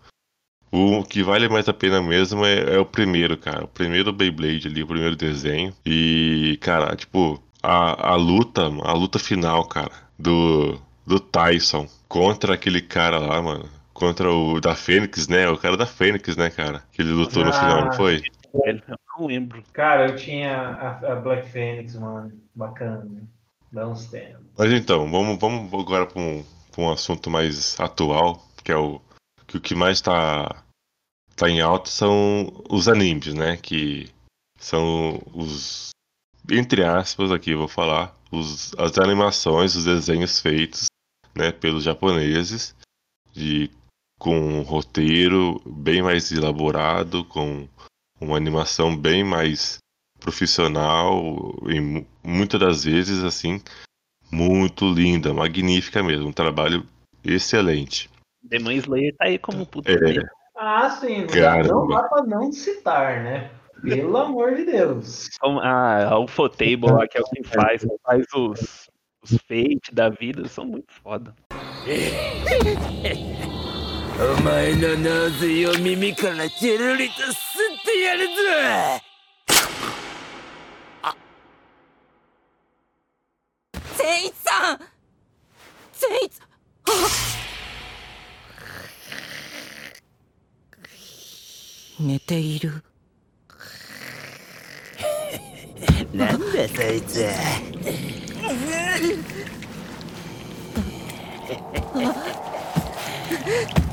O que vale mais a pena mesmo é, é o primeiro, cara. O primeiro Beyblade ali, o primeiro desenho. E, cara, tipo, a, a luta, a luta final, cara, do, do Tyson contra aquele cara lá, mano. Contra o da Fênix, né? O cara da Fênix, né, cara? Que ele lutou no Ah. final, não foi? Velho, Eu não lembro. Cara, eu tinha a, a Black Phoenix, mano. Bacana. Dá uns tempos. Mas então, vamos, vamos agora para um, pra um assunto mais atual, que é o que o que mais está tá em alta são os animes, né? Que são os, entre aspas, aqui eu vou falar, os, as animações, os desenhos feitos né, pelos japoneses, de, com um roteiro bem mais elaborado, com uma animação bem mais profissional e mu- muitas das vezes assim muito linda, magnífica mesmo, um trabalho excelente. Demon Slayer tá aí como puta. É. Ah, sim. Não dá, Caramba. não dá pra não citar, né? Pelo amor de Deus. Como- Ah, o Fotable lá, que é o que faz, faz os, os da vida, são muito foda. お前のナゼを耳からジェルリと吸ってやるぞ!善一さん！善一！寝ている。なんだそいつよ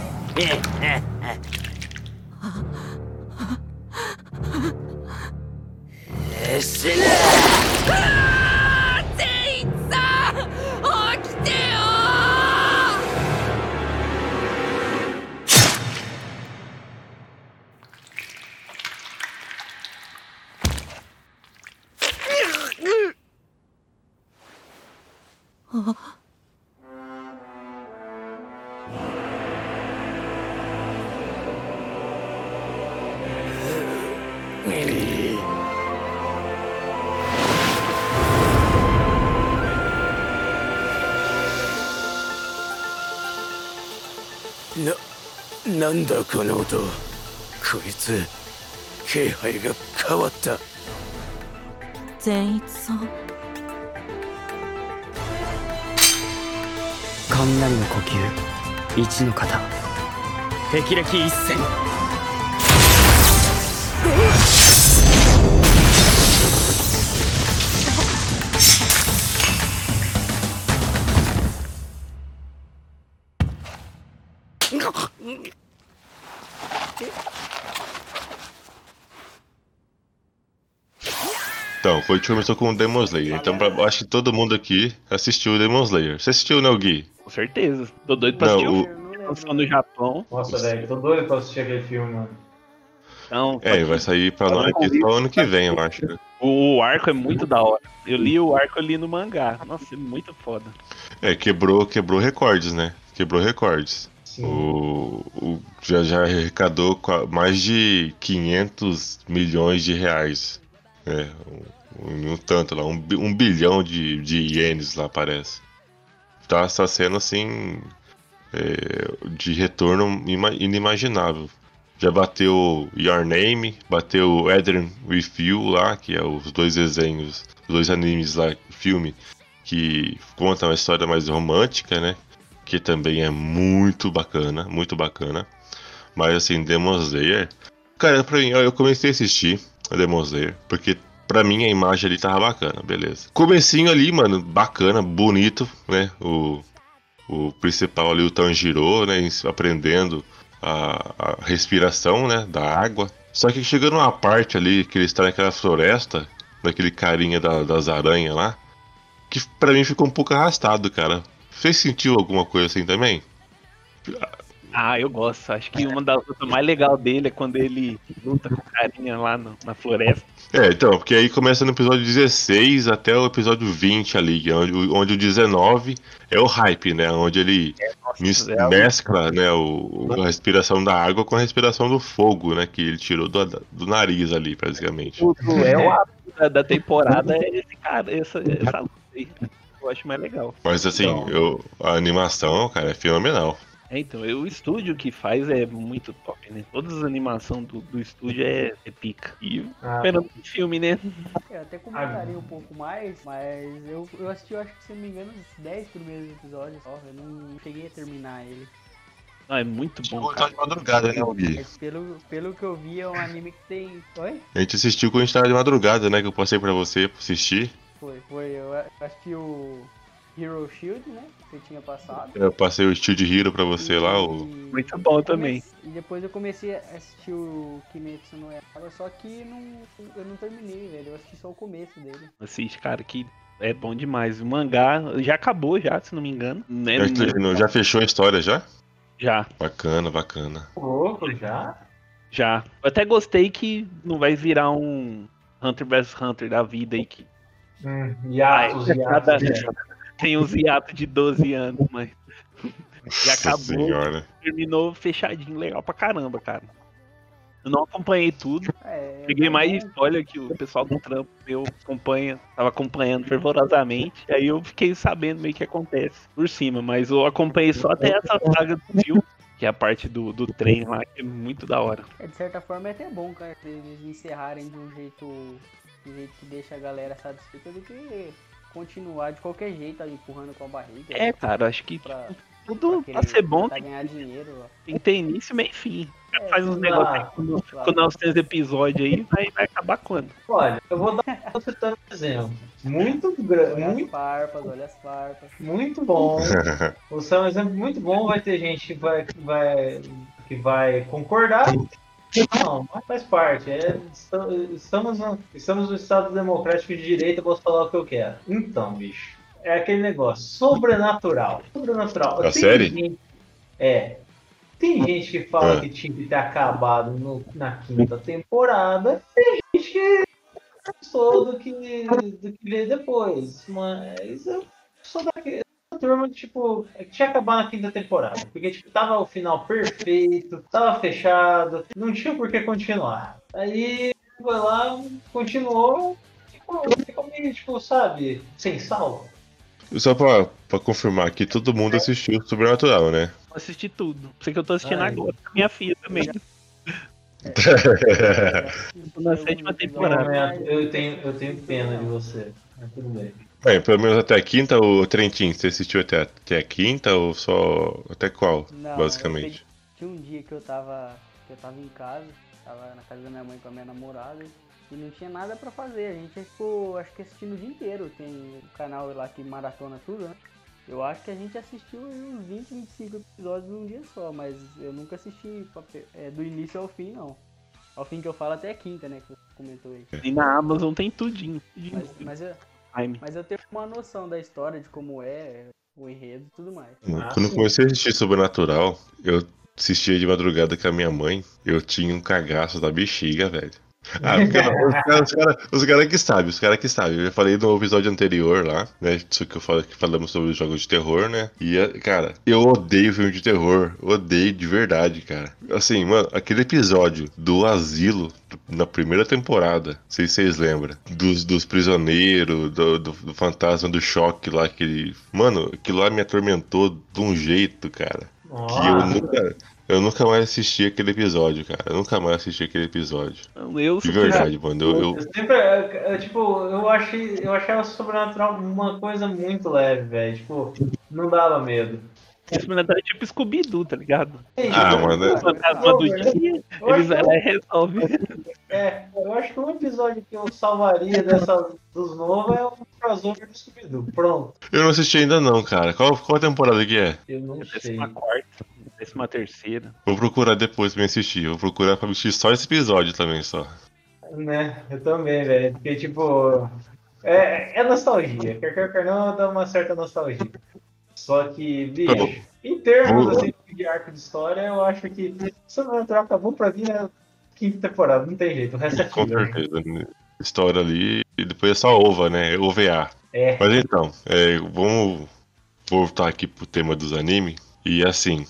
死 ねな、なんだこの音。こいつ、気配が変わった。善一さん雷の呼吸一の型霹靂一閃 Então, foi que começou com o Demon Slayer. Então, pra- acho que todo mundo aqui assistiu o Demon Slayer. Você assistiu, né, o Gui? Com certeza. Tô doido pra Não, assistir o- filme. Lançou no Japão. Nossa, velho, tô doido pra assistir aquele filme, mano. Então, É, vai sair pra nós aqui só ano que vem, eu acho. o arco é muito da hora. Eu li o arco ali no mangá. Nossa, é muito foda. É, quebrou, quebrou recordes, né? Quebrou recordes. Sim. O, o- já, já arrecadou mais de 500 milhões de reais. É, um, um tanto lá, um, um bilhão de, de ienes lá, parece. Tá, tá sendo assim. é, de retorno ima- inimaginável. Já bateu Your Name, bateu Adrian With You lá, que é os dois desenhos, os dois animes lá, filme, que contam uma história mais romântica, né? Que também é muito bacana, muito bacana. Mas assim, Demon Slayer. Cara, pra mim, eu comecei a assistir a Demon Slayer, porque pra mim a imagem ali tava bacana, beleza. Comecinho ali, mano, bacana, bonito, né? O, o principal ali, o Tanjiro, né? Aprendendo a, a respiração, né? Da água. Só que chegando numa parte ali, que ele está naquela floresta, daquele carinha da- das aranhas lá, que pra mim ficou um pouco arrastado, cara. Você sentiu alguma coisa assim também? Ah, eu gosto. Acho que uma das lutas mais legais dele é quando ele luta com o carinha lá no- na floresta. É, então, porque aí começa no episódio 16 até o episódio 20 ali, onde, o- onde o 19 é o hype, né? Onde ele é algo- mescla né, o, a respiração da água com a respiração do fogo, né? Que ele tirou do, do nariz ali, praticamente. O duelo da, da temporada é esse cara, essa, essa luta aí. Eu acho mais legal. Mas assim, eu, a animação, cara, é fenomenal. É, então, eu- o estúdio que faz é muito top, né? Todas as animações do, do estúdio é, é pica. E Ah. esperando o filme, né? Eu até comentaria um pouco mais, mas eu, eu assisti, eu acho que se não me engano, os 10 primeiros episódios só. Eu não cheguei a terminar ele. Não, é muito bom. Cara. de madrugada, né, Gui? Mas pelo, pelo que eu vi, é um anime que tem. Oi? A gente assistiu quando a gente tava de madrugada, né? Que eu passei pra você pra assistir. Foi, foi. Eu assisti o Hero Shield, né? Que eu tinha passado. Eu passei o Steel de Hero pra você lá, o. Muito bom também. E depois eu comecei a assistir o Kimetsu no Yaiba, só que não, eu não terminei, velho. Eu assisti só o começo dele. Assiste, cara, que é bom demais. O mangá já acabou, já, se não me engano. Né? Já, terminou, já fechou a história já? Já, Bacana, bacana. Louco, já? já. Eu até gostei que não vai virar um Hunter vs Hunter da vida aí que Hum, hiatos, Ai, cada- hiatos. tem uns hiatos de 12 anos, mas já acabou. senhora. terminou fechadinho, legal pra caramba, cara. Eu não acompanhei tudo. É, Peguei mais spoiler que o pessoal do trampo meu acompanha, tava acompanhando fervorosamente. Aí eu fiquei sabendo meio que acontece por cima, mas eu acompanhei só até essa saga do filme, que é a parte do, do trem lá, que é muito da hora. É, de certa forma é até bom, cara, eles encerrarem de um jeito, de um jeito que deixa a galera satisfeita do que continuar de qualquer jeito ali empurrando com a barriga. É, cara, acho que pra, tudo pra pra ser bom tem, ganhar dinheiro. ó. tem que ter início, meio e fim. É, Faz uns negócios ah, aí quando, claro. quando nós temos episódio aí, vai, vai acabar quando? Olha, eu vou dar tô citando um exemplo. Muito grande, Olha as muito, farpas, olha as farpas. muito bom. Você é um exemplo muito bom, vai ter gente que vai, que vai, que vai concordar. Não, mas faz parte. É, esta- estamos, no, estamos no Estado Democrático de Direito, eu posso falar o que eu quero. Então, bicho, é aquele negócio sobrenatural. Sobrenatural. A Tem série? gente- é. Tem gente que fala É. que tinha que ter acabado no- na quinta temporada. Tem gente que gostou do que, do que veio depois. Mas eu sou daquele turma tipo, que tinha acabado na quinta temporada. Porque tipo, tava o final perfeito, tava fechado, não tinha por que continuar. Aí foi lá, continuou, ficou, ficou meio, tipo, sabe, sem sal. Só pra, pra confirmar aqui, todo mundo assistiu Sobrenatural, né? Eu assisti tudo. Sei que eu tô assistindo Ai. agora com minha filha também. Tô na sétima temporada. Eu tenho, eu tenho pena de você. Mas tudo bem. Bem, pelo menos até a quinta, o Trentin, você assistiu até, até a quinta ou só. Até qual, Não, basicamente? Tinha um dia que eu tava. que eu tava em casa, tava na casa da minha mãe com a minha namorada e não tinha nada pra fazer. A gente ficou, acho que assistindo o dia inteiro. Tem um canal lá que maratona tudo, né? Eu acho que a gente assistiu uns 20, 25 episódios num dia só, mas eu nunca assisti é, do início ao fim, não. Ao fim que eu falo até a quinta, né? Que você comentou aí. E na Amazon tem tudinho. tudinho. Mas, mas, eu, Prime. mas eu tenho uma noção da história, de como é, o enredo e tudo mais. Quando eu comecei a assistir Sobrenatural, eu assistia de madrugada com a minha mãe, eu tinha um cagaço da bexiga, velho. Ah, os caras cara, cara que sabem, os caras que sabem. Eu já falei no episódio anterior lá, né? Isso que eu falo, que falamos sobre os jogos de terror, né? E, é, cara, eu odeio filme de terror. Odeio de verdade, cara. Assim, mano, aquele episódio do asilo na primeira temporada, não sei se vocês lembram, dos, dos prisioneiros, do, do, do fantasma do choque lá, que. Mano, aquilo lá me atormentou de um jeito, cara. Que eu nunca. Eu nunca mais assisti aquele episódio, cara. Eu nunca mais assisti aquele episódio. Não, eu De verdade, mano. Eu, eu- Eu sempre, eu- eu, tipo, eu achei, eu achava sobrenatural uma coisa muito leve, velho. Tipo, não dava medo. Esse Sobrenatural é tipo Scooby-Doo, tá ligado? Ah, mano. O fantasma do dia, Eu eles e resolve. É, eu acho que um episódio que eu salvaria dessa, dos novos é o crossover do Scooby-Doo. Pronto. eu não assisti ainda não, cara. Qual, qual temporada que é? Eu não sei. Décima quarta, décima terceira. Vou procurar depois pra me assistir. Vou procurar pra assistir só esse episódio também, só. Né, eu também, velho. Porque, tipo, é, é nostalgia. Quer quer, quer não, dá uma certa nostalgia. Só que, bicho, em termos assim, de arco de história, eu acho que Sobrenatural acabou pra mim na quinta temporada. Não tem jeito, o resto é Com filler. certeza. né? História ali. E depois é só OVA, né? OVA. É. Mas então, é, vamos voltar aqui pro tema dos animes. E assim,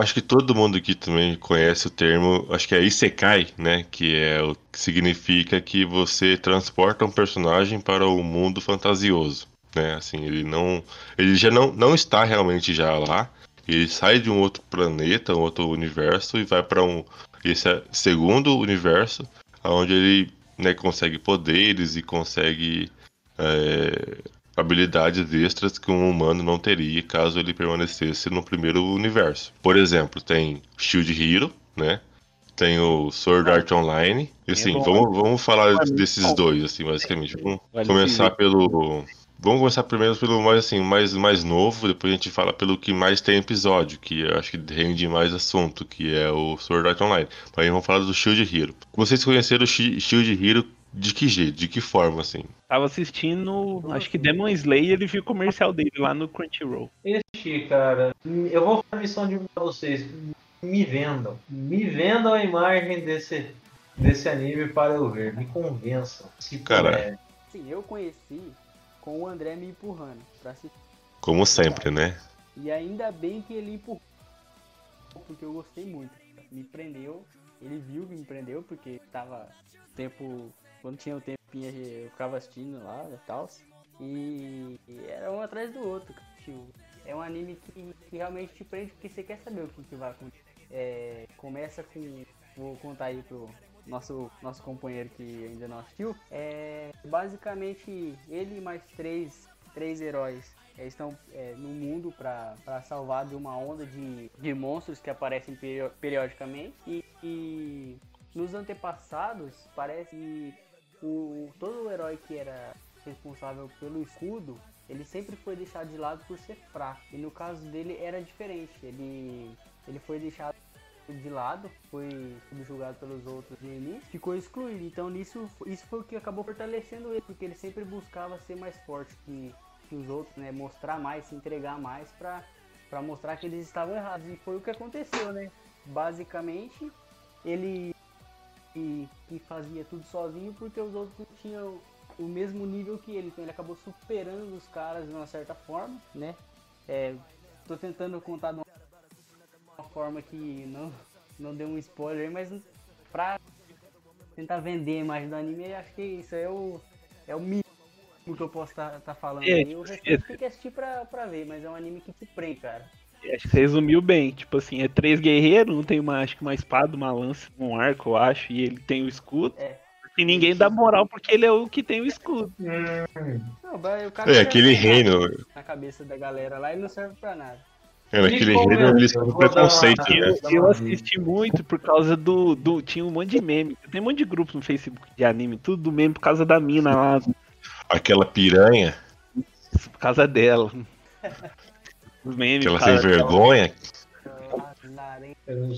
acho que todo mundo aqui também conhece o termo, acho que é Isekai, né? Que é o que significa que você transporta um personagem para o mundo fantasioso, né? Assim, ele não, ele já não, não está realmente já lá. Ele sai de um outro planeta, um outro universo e vai para um esse é segundo universo, onde ele né, consegue poderes e consegue é, habilidades extras que um humano não teria caso ele permanecesse no primeiro universo. Por exemplo, tem Shield Hero, né? Tem o Sword Art Online. E assim, bom. vamos, vamos falar desses dois, assim, basicamente. Vamos começar pelo. Vamos começar primeiro pelo mais assim, mais, mais novo, depois a gente fala pelo que mais tem episódio, que eu acho que rende mais assunto, que é o Sword Art Online. Mas aí vamos falar do Shield Hero. Vocês conheceram o Shi- Shield Hero de que jeito? De que forma, assim? Tava assistindo, acho que Demon Slayer e vi o comercial dele lá no Crunchyroll. Este, cara, eu vou fazer a missão de pra vocês. Me vendam. Me vendam a imagem desse, desse anime para eu ver. Me convençam. Se Cara. puder. Sim, eu conheci com o André me empurrando pra assistir. Como sempre, né? E ainda bem que ele empurrou, porque eu gostei muito. Me prendeu, ele viu que me prendeu, porque tava tempo. Quando tinha o tempinho eu ficava assistindo lá e tal. E, era um atrás do outro. Tipo, é um anime que, que realmente te prende porque você quer saber o que, que vai acontecer. É, começa com. Vou contar aí pro nosso, nosso companheiro que ainda não assistiu. É basicamente ele mais três, três heróis é, estão é, no mundo para salvar de uma onda de, de monstros que aparecem perio- periodicamente. E, e nos antepassados, parece que o, todo o herói que era responsável pelo escudo, ele sempre foi deixado de lado por ser fraco. E no caso dele era diferente. Ele, ele foi deixado de lado, foi subjugado pelos outros inimigos, ficou excluído. Então nisso, isso foi o que acabou fortalecendo ele, porque ele sempre buscava ser mais forte que, que os outros, né? Mostrar mais, se entregar mais pra, pra mostrar que eles estavam errados. E foi o que aconteceu, né? Basicamente, ele que, que fazia tudo sozinho porque os outros não tinham o mesmo nível que ele, então ele acabou superando os caras de uma certa forma, né? É, tô tentando contar de uma, forma que não, não deu um spoiler, mas pra tentar vender a imagem do anime, acho que isso é o, é o mínimo que eu posso estar tá, tá falando. É, aí. O restante tem que assistir pra, pra ver, mas é um anime que te prende, cara. Acho que você resumiu bem. Tipo assim, é três guerreiros, um tem uma, acho que uma espada, uma lança, um arco, eu acho, e ele tem o escudo. É. E ninguém dá moral porque ele é o que tem o escudo. Não, o cara É, não aquele reino. Na cabeça da galera lá, ele não serve pra nada. É, naquele reino é? eles um dar uma- preconceito, né? Eu assisti muito por causa do, do. Tinha um monte de meme. Tem um monte de grupos no Facebook de anime, tudo do meme por causa da mina lá, Aquela piranha, por causa dela. Os memes. aquela por sem causa dela. vergonha. Que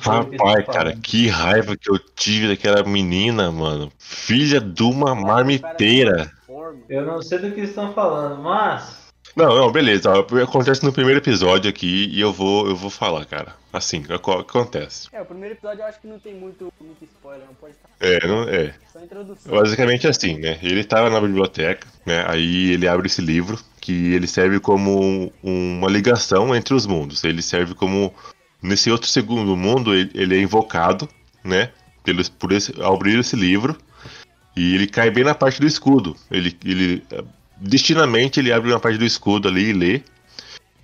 Rapaz, cara, que raiva que eu tive daquela menina, mano. Filha de uma marmiteira. Forma. Eu não sei do que estão falando, mas. Não, não, beleza. ó, Acontece no primeiro episódio aqui e eu vou, eu vou falar, cara. Assim, o que acontece. É, o primeiro episódio eu acho que não tem muito, muito spoiler, não pode estar. É, não, é. Só introdução. Basicamente assim, né? Ele tava na biblioteca, né? Aí ele abre esse livro que ele serve como um- uma ligação entre os mundos. Ele serve como nesse outro segundo mundo ele, ele é invocado, né? Pelo, por esse, ao abrir esse livro e ele cai bem na parte do escudo. Ele, ele eh, destinamente ele abre uma parte do escudo ali e lê.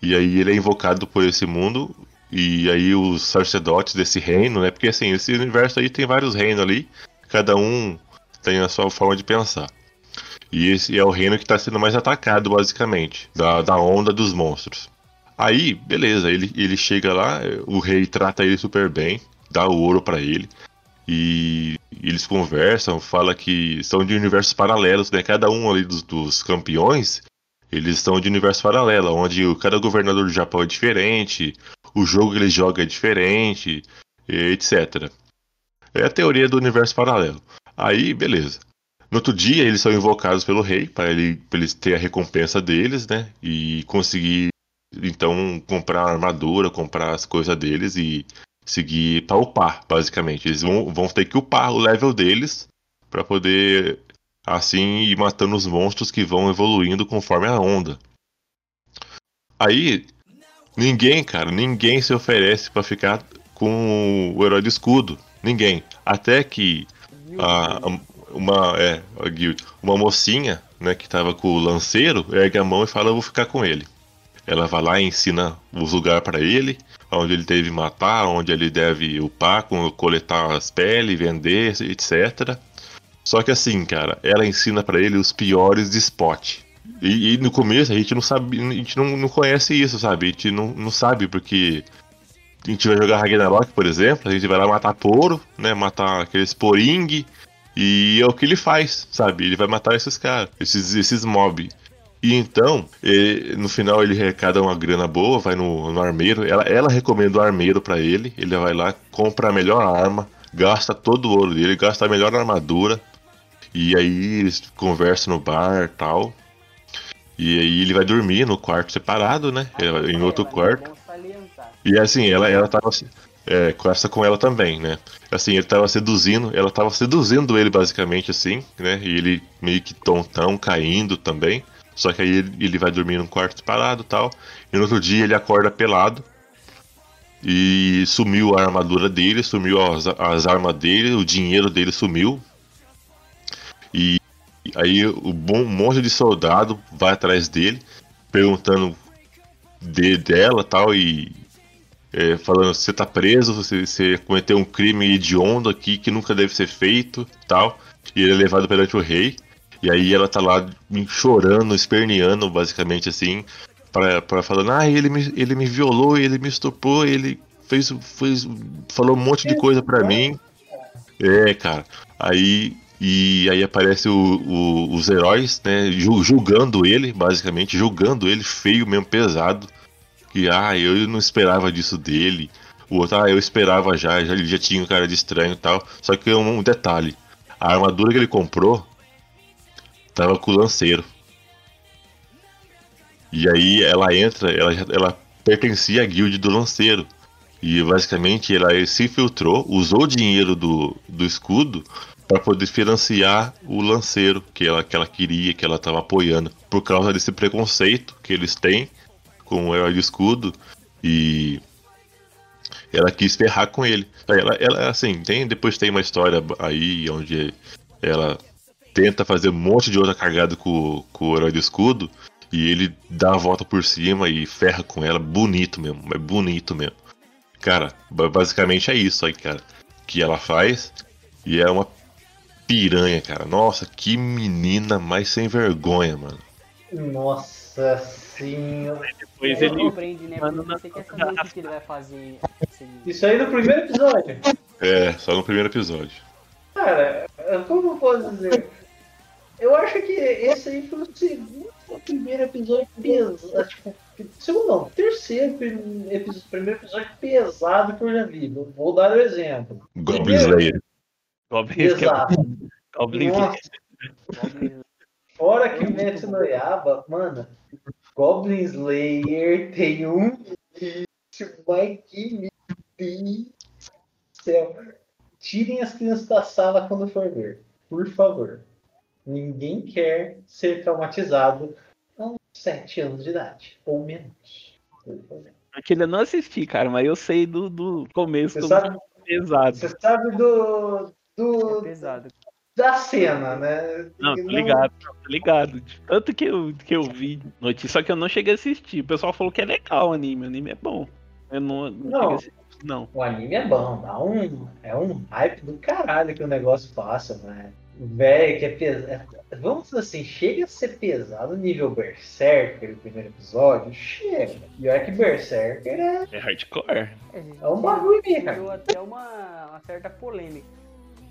E aí ele é invocado por esse mundo e aí os sacerdotes desse reino, né? Porque assim, esse universo aí tem vários reinos ali, cada um tem a sua forma de pensar. E esse é o reino que está sendo mais atacado, basicamente, da, da onda dos monstros. Aí, beleza, ele, ele chega lá, o rei trata ele super bem, dá o ouro pra ele. E eles conversam, fala que são de universos paralelos, né? Cada um ali dos, dos campeões, eles são de universo paralelo, onde cada governador do Japão é diferente, o jogo que ele joga é diferente, etc. É a teoria do universo paralelo. Aí, beleza. No outro dia, eles são invocados pelo rei para ele, eles ter a recompensa deles, né? E conseguir, então, comprar a armadura, comprar as coisas deles e seguir para upar, basicamente. Eles vão, vão ter que upar o level deles para poder, assim, ir matando os monstros que vão evoluindo conforme a onda. Aí, ninguém, cara, ninguém se oferece para ficar com o herói do escudo. Ninguém. Até que a, a- uma, é, a guild, uma mocinha, né, que tava com o lanceiro, ergue a mão e fala, eu vou ficar com ele. Ela vai lá e ensina os lugares para ele, onde ele deve matar, onde ele deve upar, coletar as peles, vender, etc. Só que assim, cara, ela ensina para ele os piores de spot. E, e no começo a gente não sabe, a gente não, não conhece isso, sabe? A gente não, não sabe porque a gente vai jogar Ragnarok, por exemplo, a gente vai lá matar poro, né? Matar aqueles poring, e é o que ele faz, sabe? Ele vai matar esses caras, esses, esses mob. E então, eh, no final ele arrecada uma grana boa, vai no, no armeiro. Ela, ela recomenda o armeiro pra ele. Ele vai lá, compra a melhor arma, gasta todo o ouro dele, gasta a melhor armadura. E aí eles conversam no bar e tal. E aí ele vai dormir no quarto separado, né? Ela- em outro né? quarto. E assim, ela, ela tava. É, conversa com ela também, né? Assim, ele tava seduzindo, ela tava seduzindo ele basicamente assim, né? E ele meio que tontão, caindo também. Só que aí ele, ele vai dormir num quarto separado e tal. E no outro dia ele acorda pelado. E sumiu a armadura dele, sumiu as, as armas dele, o dinheiro dele sumiu. E aí o bom um monte de soldado vai atrás dele, perguntando de, dela tal, e é, falando você tá preso, você, você cometeu um crime hediondo aqui que nunca deve ser feito tal. E ele é levado perante o rei. E aí ela tá lá chorando, esperneando, basicamente assim, pra, pra falando, ah, ele me, ele me violou, ele me estuprou, ele fez, fez. falou um monte de coisa pra mim. É, cara. Aí. E aí aparece o- o- os heróis, né? ju- Julgando ele, basicamente, julgando ele feio mesmo, pesado. Que ah, eu não esperava disso dele. O outro, ah, eu esperava já, já ele já tinha um cara de estranho e tal. Só que um detalhe: a armadura que ele comprou tava com o lanceiro. E aí ela entra, ela, ela pertencia à guilda do lanceiro. E basicamente ela se infiltrou, usou o dinheiro do, do escudo para poder financiar o lanceiro que ela, que ela queria, que ela tava apoiando, por causa desse preconceito que eles têm com o herói escudo e ela quis ferrar com ele. Ela, ela assim, tem, depois tem uma história aí onde ela tenta fazer um monte de outra cagada com, com o herói de escudo e ele dá a volta por cima e ferra com ela, bonito mesmo, é bonito mesmo. Cara, basicamente é isso aí, cara, que ela faz e é uma piranha, cara. Nossa, que menina mais sem vergonha, mano. Nossa senhora. Depois ele. né? Porque você quer saber o que que ele vai fazer. assim. Isso aí no primeiro episódio. É, só no primeiro episódio. Cara, como eu posso dizer? Eu acho que esse aí foi o segundo ou primeiro episódio pesado. Tipo, segundo não, terceiro episódio, primeiro episódio pesado que eu já vi. Vou dar o exemplo. Goblin Slayer. Goblin Slayer. Exato. Goblin Slayer. fora que mete no Yaba, mano, Goblin Slayer tem um vídeo, mas que do céu. Tirem as crianças da sala quando for ver, por favor. Ninguém quer ser traumatizado aos 7 anos de idade, ou menos. Aquele eu não assisti, cara, mas eu sei do, do começo Você do sabe, pesado. você sabe do, É do, pesado. da cena, né? Não, tô ligado, tô ligado. Tanto que eu, que eu vi notícia, só que eu não cheguei a assistir. O pessoal falou que é legal o anime, o anime é bom. Eu não, não, Não. não. O anime é bom, dá um, é um hype do caralho que o negócio passa, né? Velho, que é pesado. Vamos dizer assim, chega a ser pesado nível Berserker, o primeiro episódio, chega. E olha que Berserker é, É hardcore. É, é um bagulho mesmo, cara. Gerou até uma, uma certa polêmica,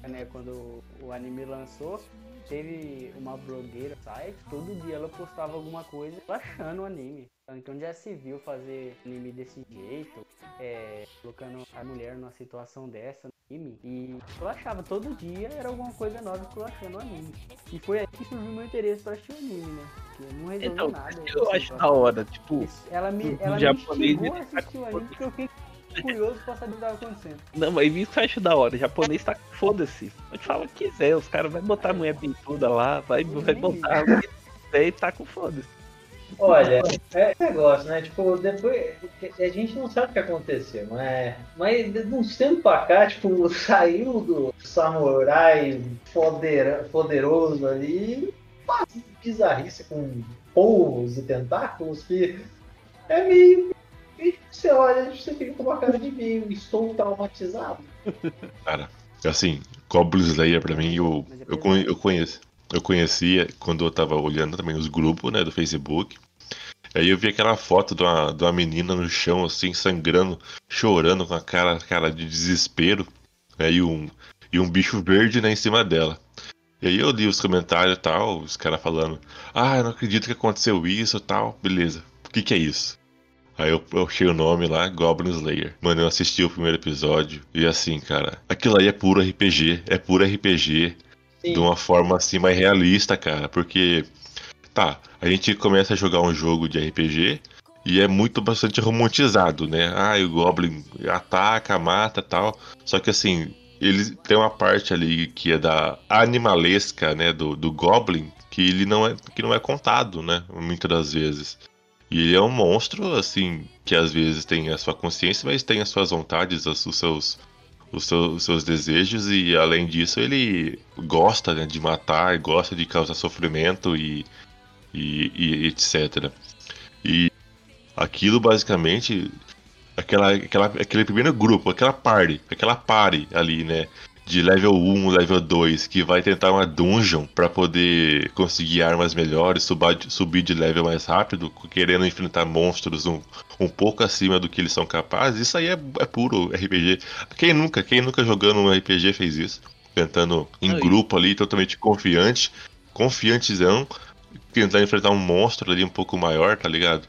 né? Quando o anime lançou, teve uma blogueira no site, todo dia ela postava alguma coisa baixando o anime. Então já se viu fazer anime desse jeito, é, colocando a mulher numa situação dessa no anime. E eu achava todo dia era alguma coisa nova colachando o anime. E foi aí que surgiu meu interesse pra assistir o anime, né? Porque não resolveu Então, nada. eu assim, acho da hora, tipo, Isso, Ela me, ela me japonês, instigou a tá assistir o anime porque eu fiquei curioso pra saber o que tava acontecendo. Não, mas isso que eu acho da hora. O japonês tá foda-se. Pode falar o que quiser. Os caras vão botar a mulher pintuda lá, vai, vai botar o que quiser e tá com foda-se. Olha, é negócio, né? Tipo, depois. A gente não sabe o que aconteceu, mas. Mas de uns tempos pra cá, tipo, saiu do samurai fodera- poderoso ali. Uma bizarrice com polvos e tentáculos que é meio. e Você olha, você fica com uma cara de meio, estou traumatizado. Cara, assim, Goblin Slayer pra mim, eu, é eu, eu conheço. Eu conhecia quando eu tava olhando também os grupos, né, do Facebook. Aí eu vi aquela foto de uma, de uma menina no chão, assim, sangrando, chorando com a cara, cara de desespero. né, e, um, e um bicho verde né, em cima dela. E aí eu li os comentários e tal, os caras falando, ah, eu não acredito que aconteceu isso tal. Beleza, o que que é isso? Aí eu, eu achei o nome lá, Goblin Slayer. Mano, eu assisti o primeiro episódio e assim, cara, aquilo aí é puro RPG, é puro RPG De uma forma assim mais realista, cara, porque tá, a gente começa a jogar um jogo de RPG e é muito bastante romantizado, né? Ah, o Goblin ataca, mata, tal. Só que assim, ele tem uma parte ali que é da animalesca, né, do, do Goblin, que ele não é que não é contado, né, muitas das vezes. E ele é um monstro, assim, que às vezes tem a sua consciência, mas tem as suas vontades, os os seus, os seus, os seus desejos, e além disso, ele gosta né, de matar, gosta de causar sofrimento e, e, e etc. E aquilo basicamente, aquela, aquela, aquele primeiro grupo, aquela party, aquela party ali, né? De level 1, level 2, que vai tentar uma dungeon pra poder conseguir armas melhores, subar, subir de level mais rápido, querendo enfrentar monstros um, um pouco acima do que eles são capazes, isso aí é, é puro RPG. Quem nunca, quem nunca jogando um RPG fez isso? Tentando em Aí. grupo ali, totalmente confiante, confiantezão, tentar enfrentar um monstro ali um pouco maior, tá ligado?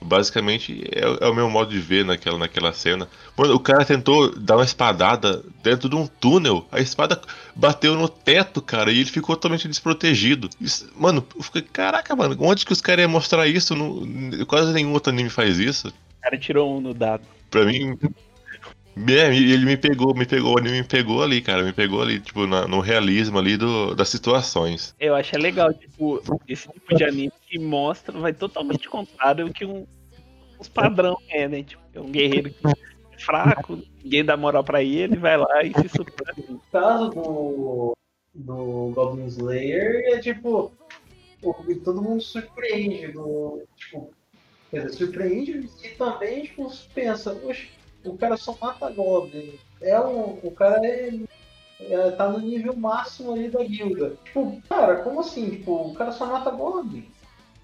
Basicamente é, é o meu modo de ver naquela, naquela cena. Mano, o cara tentou dar uma espadada dentro de um túnel, a espada bateu no teto, cara, e ele ficou totalmente desprotegido. Isso- mano, eu fiquei, caraca, mano, onde que os caras iam mostrar isso? No- quase nenhum outro anime faz isso. O cara tirou um no dado. Pra mim, É, ele me pegou, me pegou, anime me pegou ali, cara. Me pegou ali, tipo, na- no realismo ali do, das situações. Eu acho legal, tipo, esse tipo de anime que mostra, vai totalmente contrário do que um, os padrão é, né? Tipo, é um guerreiro que é fraco, ninguém dá moral pra ele, vai lá e se supera. No caso do, do Goblin Slayer, é tipo. todo mundo surpreende. Do, tipo, surpreende e também tipo, pensa, "Oxe, o cara só mata Goblin. É um, o cara é, é- tá no nível máximo ali da guilda. Tipo, cara, como assim? Tipo, o cara só mata Goblin.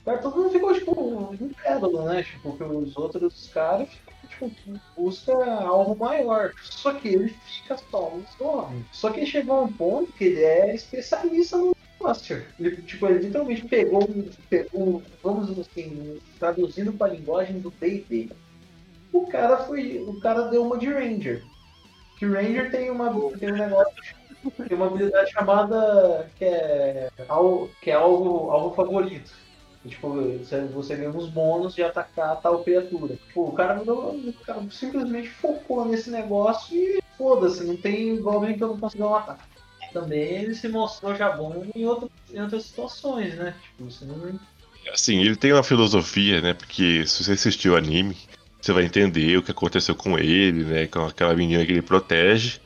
Cara, todo mundo ficou, tipo, incrédulo, né? Tipo, os outros caras tipo, busca algo maior. Só que ele fica só nos Goblins. Só que chegou a um ponto que ele é especialista no Buster. Ele, tipo, ele literalmente pegou, pegou vamos assim, traduzindo para a linguagem do D&D. O cara foi, o cara deu uma de Ranger. Que Ranger tem uma tem um negócio, tem uma habilidade chamada que é algo, que é algo, algo favorito. Tipo, você, ganha uns bônus de atacar tal criatura. Tipo, o cara, o cara simplesmente focou nesse negócio e foda-se, não tem Goblin que eu não consiga matar. Também ele se mostrou já bom em, outro, em outras situações, né? Tipo, você não. Assim, ele tem uma filosofia, né? Porque se você assistir o anime, você vai entender o que aconteceu com ele, né? Com aquela menina que ele protege,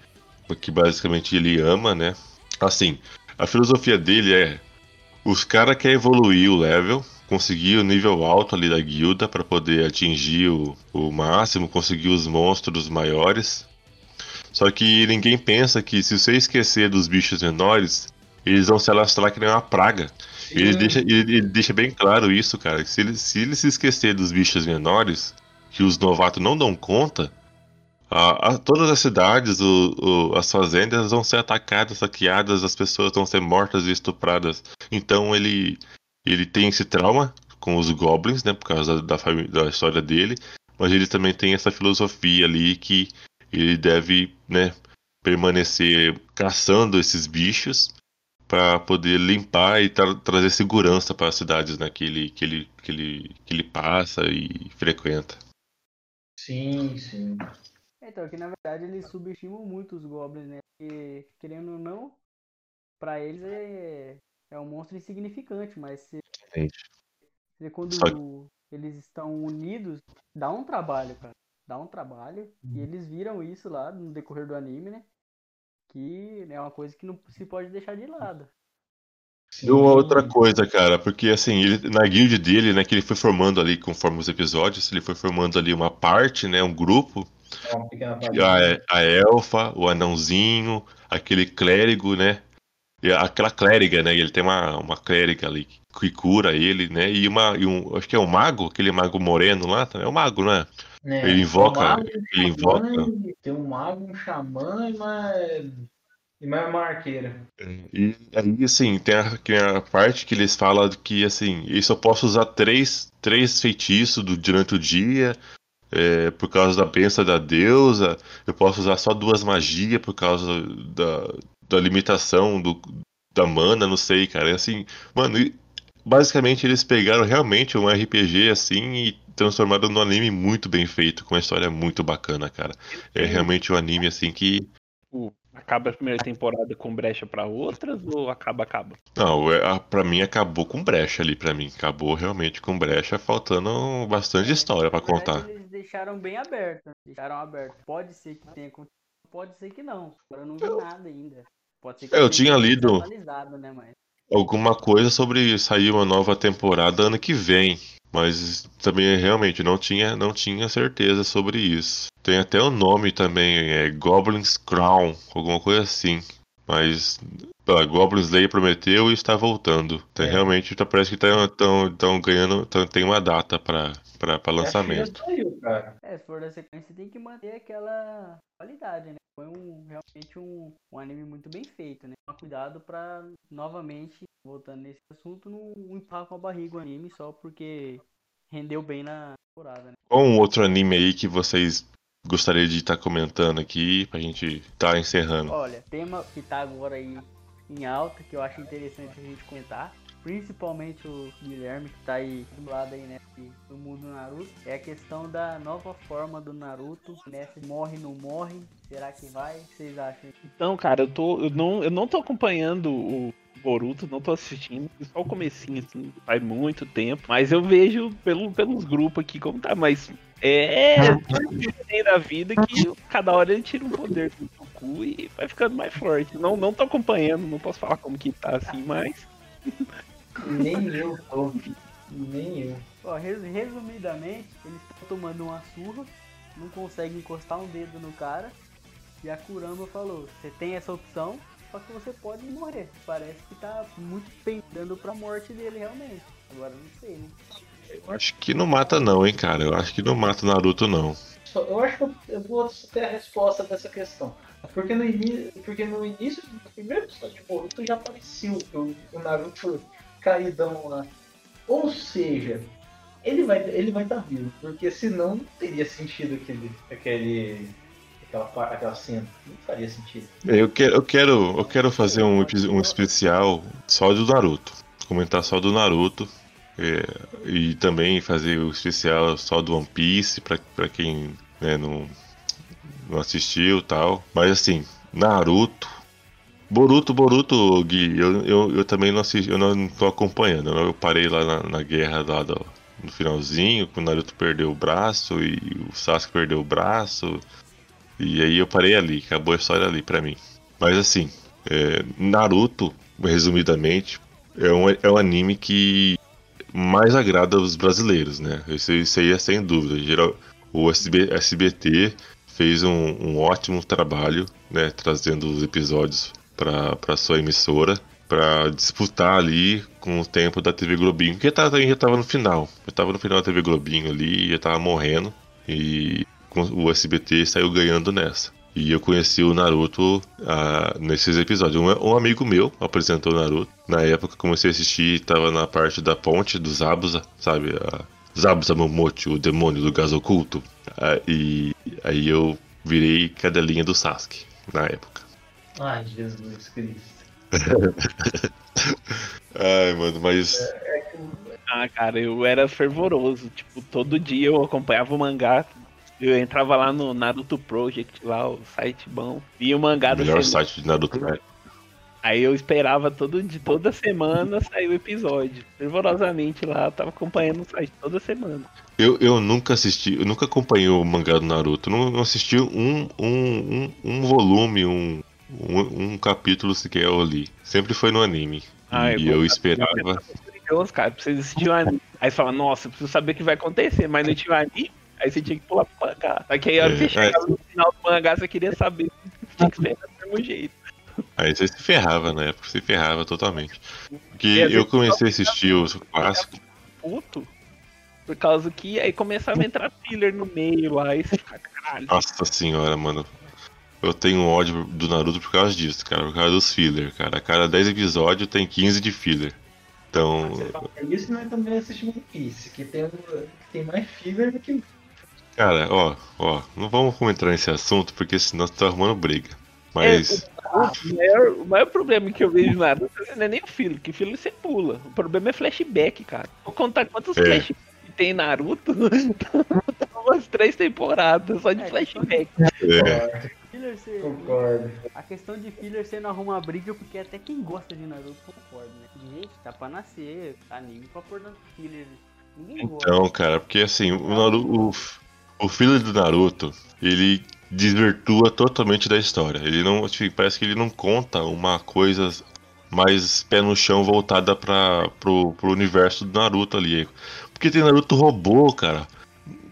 que basicamente ele ama, né? Assim, a filosofia dele é: os caras querem evoluir o level, conseguir o nível alto ali da guilda para poder atingir o, o máximo, conseguir os monstros maiores. Só que ninguém pensa que se você esquecer dos bichos menores, eles vão se alastrar que nem uma praga. Ele deixa, ele, ele deixa bem claro isso, cara. que Se ele, se ele se esquecer dos bichos menores, que os novatos não dão conta, a- a- todas as cidades, o- o- as fazendas vão ser atacadas, saqueadas, as pessoas vão ser mortas e estupradas. Então ele, ele tem esse trauma com os goblins, né, por causa da, fami- da história dele, mas ele também tem essa filosofia ali que ele deve, né, permanecer caçando esses bichos para poder limpar e tra- trazer segurança para as cidades né, que, ele, que, ele, que, ele, que ele passa e frequenta. Sim, sim. Então, aqui na verdade eles subestimam muito os goblins, né? Porque, querendo ou não, pra eles é, é um monstro insignificante, mas se, se quando Só- eles estão unidos, dá um trabalho, cara. Dá um trabalho. Uhum. E eles viram isso lá no decorrer do anime, né? Que é uma coisa que não se pode deixar de lado. E uma outra coisa, cara, porque assim, ele, na guild dele, né, que ele foi formando ali conforme os episódios, ele foi formando ali uma parte, né, um grupo, É a, a elfa, o anãozinho, aquele clérigo, né, e aquela clériga, né, ele tem uma, uma clériga ali que cura ele, né, e uma, e um, acho que é um mago, aquele mago moreno lá, é o mago, não é? É, ele invoca, tem um mago, ele um invoca... xamã, Tem um mago, um xamã uma, e mais uma arqueira. E aí, assim, tem a, tem a parte que eles falam que, assim, eu só posso usar três, três feitiços do- durante o dia, é, por causa da bênção da deusa. Eu posso usar só duas magias por causa da, da limitação do, da mana, não sei, cara. É assim, mano, basicamente eles pegaram realmente um RPG, assim, e transformaram num anime muito bem feito, com uma história muito bacana, cara. É realmente um anime, assim, que acaba a primeira temporada com brecha pra outras ou acaba, acaba? Não, é, a- pra mim acabou com brecha ali, pra mim. Acabou realmente com brecha, faltando bastante história verdade, contar. Eles deixaram bem aberto. né? Deixaram aberto. Pode ser que tenha acontecido, pode ser que não. Agora eu não vi nada ainda. Pode ser que Eu tinha lido- né, mas... Alguma coisa sobre sair uma nova temporada ano que vem, mas também realmente não tinha, não tinha certeza sobre isso. Tem até o nome também, é Goblin's Crown, alguma coisa assim. Mas a Goblin Slayer prometeu e está voltando. Então, É. Realmente tá, parece que estão ganhando, tão- tem uma data para lançamento. Já saiu, cara. É, se for da sequência, tem que manter aquela qualidade, né? Foi um, realmente um, um anime muito bem feito, né? Cuidado pra, novamente, voltando nesse assunto, não empurrar com a barriga o anime só porque rendeu bem na temporada, né? Qual um outro anime aí que vocês gostariam de estar comentando aqui pra gente estar encerrando? Olha, tema que tá agora aí em alta, que eu acho interessante a gente comentar, principalmente o Guilherme, que tá aí do lado aí, né, do mundo Naruto, é a questão da nova forma do Naruto, né, se morre, não morre, será que vai? O que vocês acham? Então, cara, eu tô. Eu não, eu não tô acompanhando o Boruto, não tô assistindo, só o comecinho, assim, faz muito tempo. Mas eu vejo pelo, pelos grupos aqui como tá, mas é tem da vida que cada hora ele tira um poder do Goku e vai ficando mais forte. Não, não tô acompanhando, não posso falar como que tá assim, mas. Nem eu tô. Nem eu. Ó, res- resumidamente, eles estão tomando uma surra, não conseguem encostar um dedo no cara, e a Kurama falou, você tem essa opção, só que você pode morrer. Parece que tá muito pendendo pra morte dele realmente. Agora não sei, né? Eu acho que não mata não, hein, cara. Eu acho que não mata o Naruto não. Eu acho que eu- vou ter a resposta dessa questão. Porque no, porque no início do primeiro episódio de Boruto já apareceu o, o Naruto caidão lá. Ou seja, ele vai ele vai estar vivo, porque senão não teria sentido aquele aquele aquela aquela cena, não faria sentido. Eu quero, eu quero, eu quero fazer um, um especial só do Naruto. Comentar só do Naruto. É, e também fazer o especial só do One Piece, pra quem né, não, não assistiu tal. Mas assim, Naruto. Boruto, Boruto, Gui, eu, eu, eu também não assisti, eu não, tô acompanhando. Eu parei lá na, na guerra lá do, no finalzinho, quando o Naruto perdeu o braço e o Sasuke perdeu o braço. E aí eu parei ali, acabou a história ali pra mim. Mas assim, é, Naruto, resumidamente, é um, é um anime que mais agrada os brasileiros, né? Isso, isso aí é sem dúvida. Geral, o SB, SBT fez um, um ótimo trabalho, né? Trazendo os episódios para sua emissora para disputar ali com o tempo da TV Globinho, que tava, já estava no final. Já estava no final da TV Globinho ali, já estava morrendo. E o SBT saiu ganhando nessa. E eu conheci o Naruto ah, nesses episódios. Um, um amigo meu apresentou o Naruto. Na época eu comecei a assistir, tava na parte da ponte do Zabuza, sabe? A Zabuza Momochi, o demônio do gás oculto. Ah, e aí eu virei cadelinha do Sasuke na época. Ai, Jesus Cristo. Ai, mano, mas. Ah, cara, eu era fervoroso. Tipo, todo dia eu acompanhava o mangá. Eu entrava lá no Naruto Project, lá, o site bom. Via o mangá O da melhor semana. site de Naruto, né? Aí eu esperava todo dia, toda semana sair o episódio. Fervorosamente lá, eu tava acompanhando o site toda semana. Eu, eu nunca assisti, eu nunca acompanhei o mangá do Naruto. Não, não assisti um, um, um, um volume, um, um, um capítulo sequer eu li. Sempre foi no anime. Ah, e eu eu esperava. Deus, cara, você assistir o anime. Aí fala, nossa, preciso saber o que vai acontecer, mas não tinha o anime. Aí você tinha que pular pro mangá. Só que aí a hora que É, você chegava no final do mangá, você queria saber. Tinha que esperar do mesmo jeito. Aí você se ferrava na época, se ferrava totalmente. Porque eu comecei a assistir os clássicos. Puto. Por causa que aí começava a entrar filler no meio lá e você fica, caralho. Nossa senhora, mano. Eu tenho ódio do Naruto por causa disso, cara. Por causa dos filler, cara. A cada 10 episódios tem 15 de filler. Então. É isso nós também assistimos One Piece, que tem, que tem mais filler do que. Cara, ó, ó, não vamos entrar nesse assunto porque senão você tá arrumando briga. Mas. O maior, o maior problema que eu vejo Naruto não é nem o filler, que filler você pula. O problema é flashback, cara. Vou contar quantos É. flashbacks tem em Naruto. Tá umas três temporadas só de É, flashback. É, Filler você... Concordo. A questão de filler você não arruma briga porque até quem gosta de Naruto concorda, né? Gente, tá pra nascer, anime pra pôr no filler. Ninguém gosta. então, cara, porque assim, o Naruto. O, o filler do Naruto, ele desvirtua totalmente da história. Ele não. tipo, Parece que ele não conta uma coisa mais pé no chão voltada para pro, pro universo do Naruto ali. Porque tem Naruto robô, cara.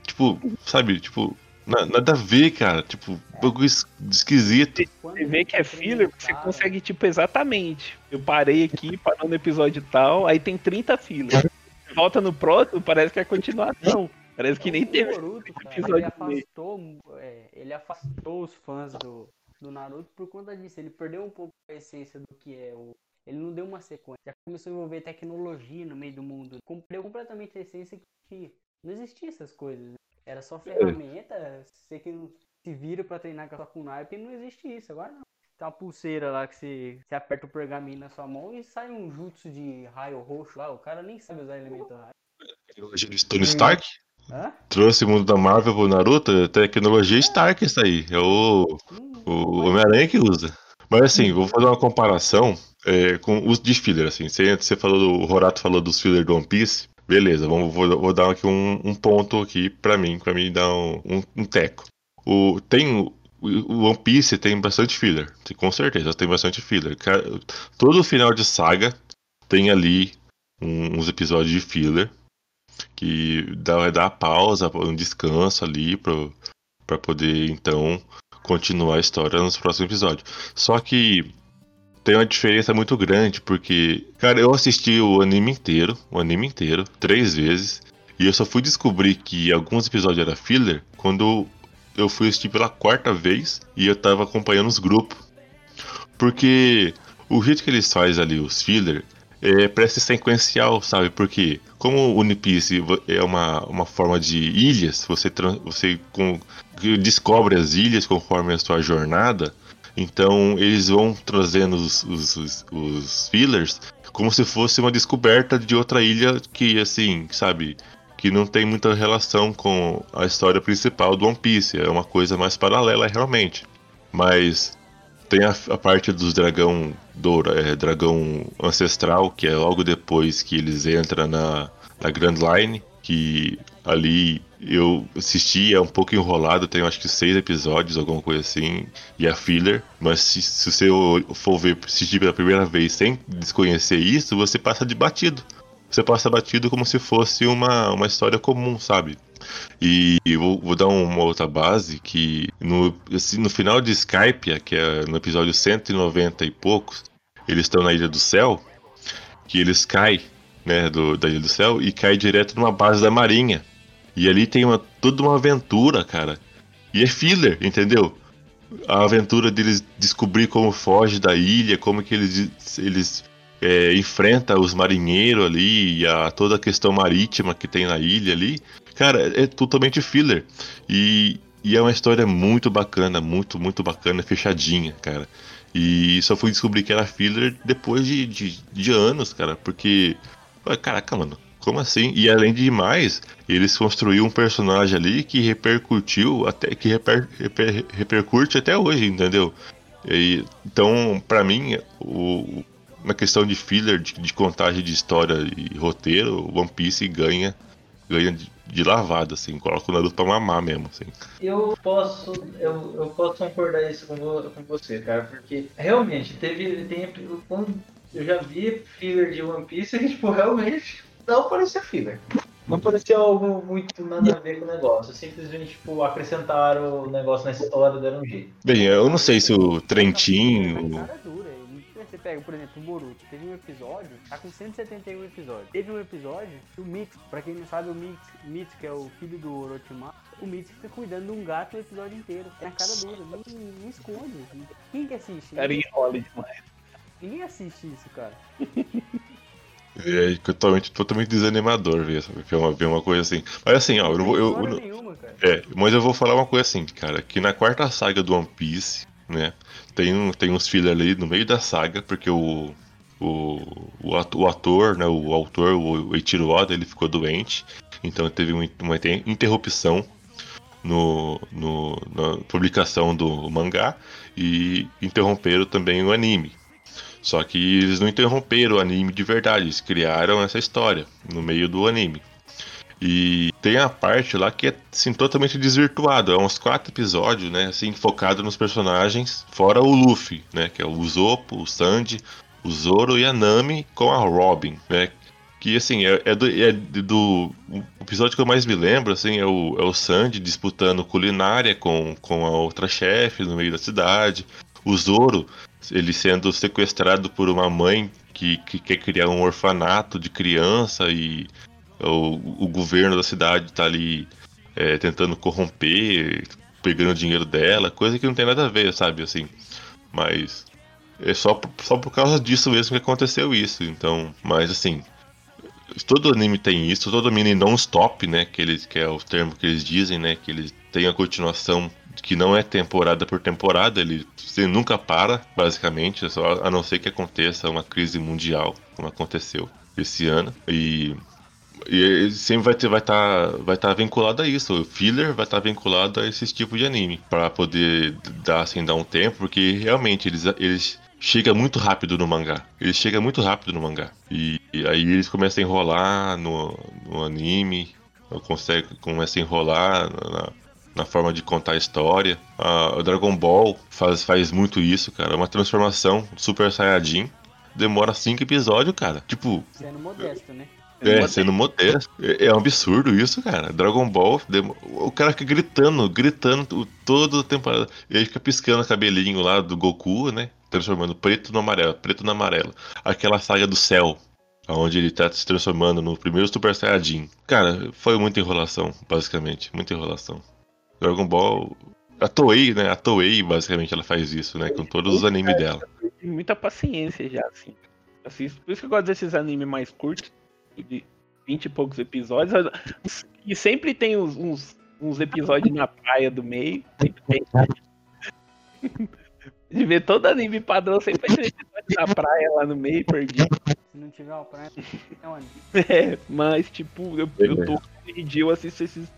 Tipo, sabe, tipo, na- nada a ver, cara. Tipo, bagulho es- esquisito. Você vê que é filler, você consegue, tipo, exatamente. Eu parei aqui, parou no episódio tal, aí tem 30 fillers. Volta no próximo, parece que é continuação. Parece que nem O teve Boruto, cara, ele afastou, é, ele afastou os fãs do, do Naruto por conta disso. Ele perdeu um pouco a essência do que é o. Ele não deu uma sequência. Já começou a envolver tecnologia no meio do mundo. Perdeu completamente a essência que tinha. Não existia essas coisas. né? Era só ferramenta. Você que não se vira pra treinar com a sua kunai, porque não existe isso. Agora não. Tem uma pulseira lá que você, você aperta o pergaminho na sua mão e sai um jutsu de raio roxo lá. O cara nem sabe usar elemento raio. Tecnologia de Tony Stark? Hã? Trouxe o mundo da Marvel pro Naruto, é tecnologia Stark isso aí. É o, o Homem-Aranha que usa. Mas assim, vou fazer uma comparação é, com os de filler, assim. Você, você falou do. O Horato falou dos filler do One Piece. Beleza, vamos, vou, vou dar aqui um, um ponto aqui pra mim, pra mim dar um, um, um teco. O, tem o, One Piece tem bastante filler, com certeza tem bastante filler. Todo final de saga tem ali uns episódios de filler que dá, dá pausa, um descanso ali pro, pra poder então continuar a história nos próximos episódios. Só que tem uma diferença muito grande, porque, cara, eu assisti o anime inteiro, o anime inteiro, três vezes, e eu só fui descobrir que alguns episódios era filler quando eu fui assistir pela quarta vez e eu tava acompanhando os grupos. Porque o jeito que eles fazem ali, os filler, é, parece sequencial, sabe? Porque como o One Piece vo- é uma, uma forma de ilhas, você, você com- descobre as ilhas conforme a sua jornada, então eles vão trazendo os, os, os- os fillers como se fosse uma descoberta de outra ilha que, assim, sabe? Que não tem muita relação com a história principal do One Piece. É uma coisa mais paralela, realmente. Mas tem a, a parte dos dragão é, dragão ancestral, que é logo depois que eles entram na, na Grand Line, que ali eu assisti, é um pouco enrolado, tem acho que seis episódios, alguma coisa assim, e é filler, mas se, se você for ver, assistir pela primeira vez sem desconhecer isso, você passa de batido. Você passa batido como se fosse uma, uma história comum, sabe? E vou, vou dar uma outra base que no, assim, no final de Skype, que é no episódio 190 e poucos, eles estão na Ilha do Céu, que eles caem, né, do, da Ilha do Céu e caem direto numa base da Marinha. E ali tem uma, toda uma aventura, cara. E é filler, entendeu? A aventura deles descobrir como foge da ilha, como que eles, eles é, enfrentam os marinheiros ali, e a, toda a questão marítima que tem na ilha ali. Cara, é totalmente filler. E, e é uma história muito bacana, muito, muito bacana, fechadinha, cara. E só fui descobrir que era filler depois de, de, de anos, cara, porque. ué, Caraca, mano, como assim? E além de mais, eles construíram um personagem ali que repercutiu, até que reper, reper- repercute até hoje, entendeu? E, então, pra mim, o, na questão de filler, de, de contagem de história e roteiro, One Piece ganha, ganha de, de lavada, assim, coloca o Naruto pra mamar mesmo, assim. Eu posso, eu, eu posso concordar isso com, vo- com você, cara, porque realmente teve, tem, quando eu já vi filler de One Piece e tipo realmente não parecia filler. Não parecia algo muito nada a ver com o negócio. Simplesmente tipo acrescentaram o negócio na história, deram um jeito. Bem, eu não sei se o Trentin, pega, por exemplo, o Boruto. Teve um episódio, tá com 171 episódios. Teve um episódio que o Mitsuki, pra quem não sabe, o Mitsuki, Mitsuki é o filho do Orochimaru. O Mitsuki fica cuidando de um gato o episódio inteiro. É na cara dura, não, não esconde. Quem que assiste? Cara, enrola demais. Ninguém assiste isso, cara. É totalmente, totalmente desanimador ver, sabe? ver, uma, ver uma coisa assim. Mas assim, ó, eu, não vou- eu, eu- nenhuma, é, mas eu vou falar uma coisa assim, cara, que na quarta saga do One Piece, né, tem, tem uns filhos ali no meio da saga, porque o, o, o, ato- o ator, né, o autor, o Eiichiro Oda, ele ficou doente, então teve um- uma inter- interrupção no, no- na publicação do mangá e interromperam também o anime. Só que eles não interromperam o anime de verdade, eles criaram essa história no meio do anime. E tem a parte lá que é assim, totalmente desvirtuado. É uns quatro episódios, né? Assim, focado nos personagens, fora o Luffy, né? Que é o Usopp, o Sanji, o Zoro e a Nami com a Robin, né? Que assim, é, é do, é do. O episódio que eu mais me lembro, assim, é o, é o Sanji disputando culinária com, com a outra chefe no meio da cidade. O Zoro, ele sendo sequestrado por uma mãe que, que quer criar um orfanato de criança e o, o governo da cidade tá ali é, tentando corromper, pegando o dinheiro dela, coisa que não tem nada a ver, sabe, assim. Mas é só, só por causa disso mesmo que aconteceu isso. Então, mas assim, todo anime tem isso, todo anime non-stop, né, que, eles, que é o termo que eles dizem, né, que eles têm a continuação que não é temporada por temporada, ele você nunca para, basicamente, só, a não ser que aconteça uma crise mundial, como aconteceu esse ano. E, e sempre vai ter, vai estar, tá, vai estar tá vinculado a isso. O filler vai estar tá vinculado a esse tipo de anime, para poder dar assim dar um tempo, porque realmente eles, eles chega muito rápido no mangá. Ele chega muito rápido no mangá. E, e aí eles começam a enrolar no, no anime, consegue, começa a enrolar na, na forma de contar a história. o Dragon Ball faz, faz muito isso, cara. É uma transformação Super Saiyajin. Demora cinco episódios, cara. Tipo. Sendo modesto, né? É, sendo modesto. É, é um absurdo isso, cara. Dragon Ball, o cara fica gritando, gritando toda a temporada. E aí fica piscando o cabelinho lá do Goku, né? Transformando preto no amarelo, preto no amarelo. Aquela saga do céu, onde ele tá se transformando no primeiro Super Saiyajin. Cara, foi muita enrolação, basicamente. Muita enrolação. Dragon Ball. A Toei, né? A Toei, basicamente, ela faz isso, né? Com todos os animes dela. Tem muita paciência já, assim. assim. Por isso que eu gosto desses animes mais curtos, de 20 e poucos episódios. E sempre tem uns, uns, uns episódios na praia do meio. Sempre tem. De ver todo anime padrão, sempre tem episódio na praia lá no meio, perdido. Se não tiver uma praia, é onde? É, mas tipo, eu, eu tô dia eu assisto esses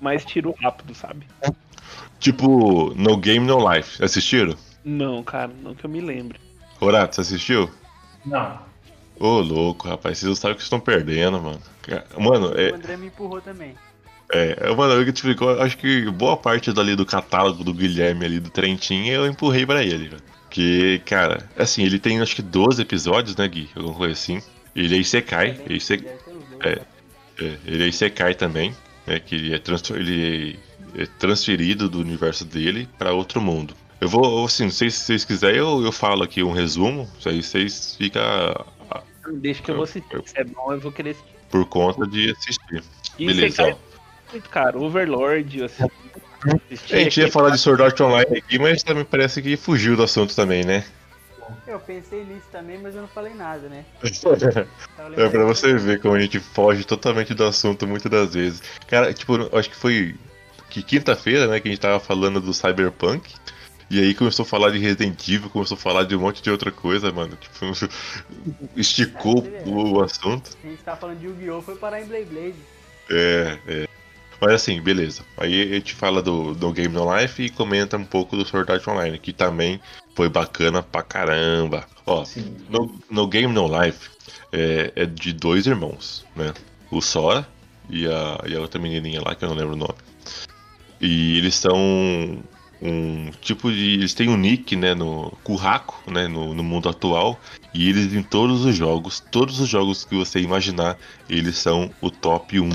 mais tiro rápido, sabe? Tipo, No Game No Life. Assistiram? Não, cara, não que eu me lembre. Horato, você assistiu? Não. Ô, louco, rapaz, vocês não sabem o que estão perdendo, mano. Mano, é. O André me empurrou também. É, mano, eu, tipo, acho que boa parte dali do catálogo do Guilherme ali do Trentin eu empurrei para ele, velho. Que, cara, assim, ele tem acho que 12 episódios, né, Gui? Alguma coisa assim. Ele é Isekai. Ele, é, é, ele é Isekai também, né? Que ele é, transfer, ele é transferido do universo dele para outro mundo. Eu vou, assim, se vocês quiserem, eu, eu falo aqui um resumo, aí vocês ficam. Deixa que eu vou assistir. Se é bom, eu vou querer assistir. Por conta de assistir. E Beleza. Isekai, muito caro. Overlord, assim. A gente ia falar de Sword Art Online aqui, mas também parece que fugiu do assunto também, né? Eu pensei nisso também, mas eu não falei nada, né? é pra você ver como a gente foge totalmente do assunto muitas das vezes. Cara, tipo, acho que foi que quinta-feira, né, que a gente tava falando do Cyberpunk. E aí começou a falar de Resident Evil, começou a falar de um monte de outra coisa, mano. Tipo, esticou o, o assunto. A gente tava falando de Yu-Gi-Oh! foi parar em Blade Blade. É, é. Mas assim, beleza. Aí a gente fala do, do Game No Life e comenta um pouco do Sword Art Online, que também foi bacana pra caramba. Ó, no, no, Game No Life é, é, de dois irmãos, né? O Sora e a, e a outra menininha lá, que eu não lembro o nome. E eles são um tipo de. Eles têm um nick, né? No Curraco, né? No, no mundo atual. E eles em todos os jogos, todos os jogos que você imaginar, eles são o top 1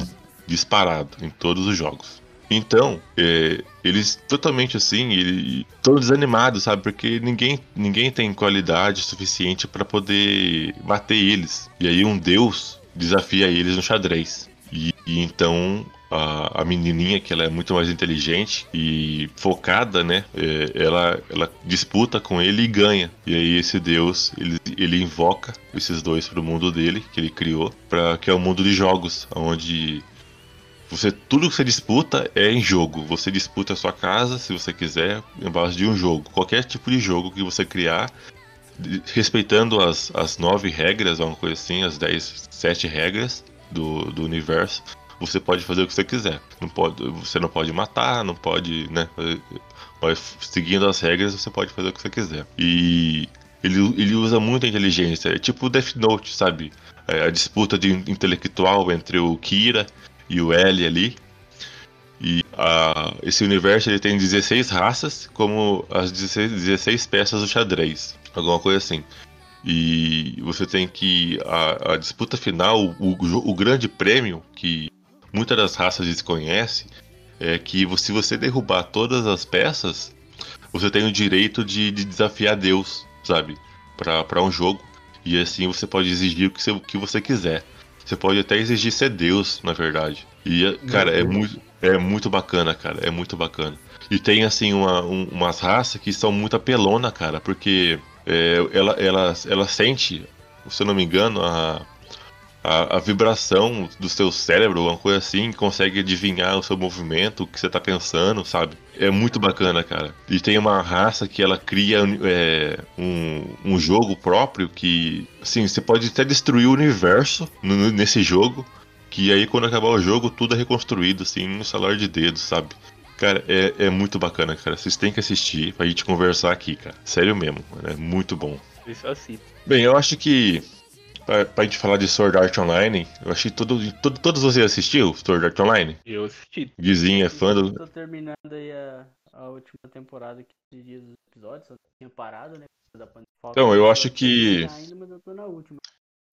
disparado em todos os jogos. Então, é, eles totalmente assim, ele, todos desanimados, sabe? Porque ninguém, ninguém tem qualidade suficiente para poder bater eles. E aí um deus desafia eles no xadrez. E, e então a, a, menininha, que ela é muito mais inteligente e focada, né? É, ela, ela disputa com ele e ganha. E aí esse deus, ele, ele invoca esses dois para o mundo dele, que ele criou, para que é o mundo de jogos, onde você, tudo que você disputa é em jogo. Você disputa a sua casa, se você quiser, em base de um jogo. Qualquer tipo de jogo que você criar, respeitando as, as nove regras, alguma coisa assim, as dez, sete regras do, do universo, você pode fazer o que você quiser. Não pode, você não pode matar, não pode, né? Mas seguindo as regras, você pode fazer o que você quiser. E ele, ele usa muita inteligência. É tipo Death Note, sabe? É a disputa de intelectual entre o Kira e o L ali. E a, esse universo ele tem 16 raças, como as 16, 16 peças do xadrez, alguma coisa assim. E você tem que. A, a disputa final, o, o, o, grande prêmio que muitas das raças desconhecem, é que se você derrubar todas as peças, você tem o direito de, de desafiar Deus, sabe? Para um jogo. E assim você pode exigir o que você, o que você quiser. Você pode até exigir ser Deus, na verdade. E, cara, é muito, é muito bacana, cara. É muito bacana. E tem, assim, uma, um, umas raças que são muito apelona, cara, porque é, ela, ela, ela sente, se eu não me engano, a, a, a vibração do seu cérebro, uma coisa assim, consegue adivinhar o seu movimento, o que você tá pensando, sabe? É muito bacana, cara. E tem uma raça que ela cria é, um, um jogo próprio que, assim, você pode até destruir o universo nesse jogo, que aí quando acabar o jogo tudo é reconstruído, assim, no salar de dedos, sabe? Cara, é, é muito bacana, cara. Vocês têm que assistir pra gente conversar aqui, cara. Sério mesmo, é muito bom. Isso assisto. Bem, eu acho que pra, pra gente falar de Sword Art Online, eu achei todo, todo todos vocês assistiram Sword Art Online? Eu assisti. Guizinho é fã do. Tô terminando aí a, a última temporada que esses dias dos episódios, só tinha parado, né? da pandemia. Então, eu acho que- Ainda, mas eu tô na última.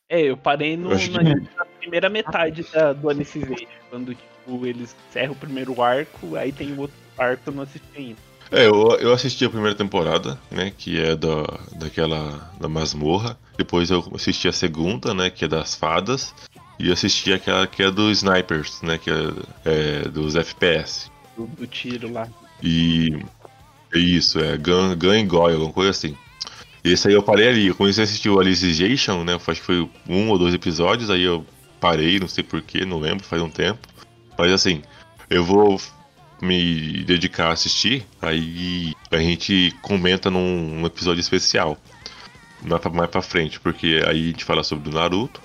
É, eu parei no, Eu na, que- na primeira metade da, do Alicization, quando tipo, eles encerram o primeiro arco, aí tem o outro arco que eu não assisti ainda. É, eu, eu assisti a primeira temporada, né? Que é da, daquela. da masmorra. Depois eu assisti a segunda, né? Que é das fadas. E assisti aquela que é dos snipers, né? Que é, é dos FPS. Do, do tiro lá. E. é Isso, é Gun, Gun and Goy, alguma coisa assim. E esse aí eu parei ali. Eu comecei a assistir o Alicization, né? Acho que foi um ou dois episódios, aí eu parei, não sei porquê, não lembro, faz um tempo. Mas assim, eu vou me dedicar a assistir, aí a gente comenta num, num episódio especial. Mais pra, frente, porque aí a gente fala sobre o Naruto,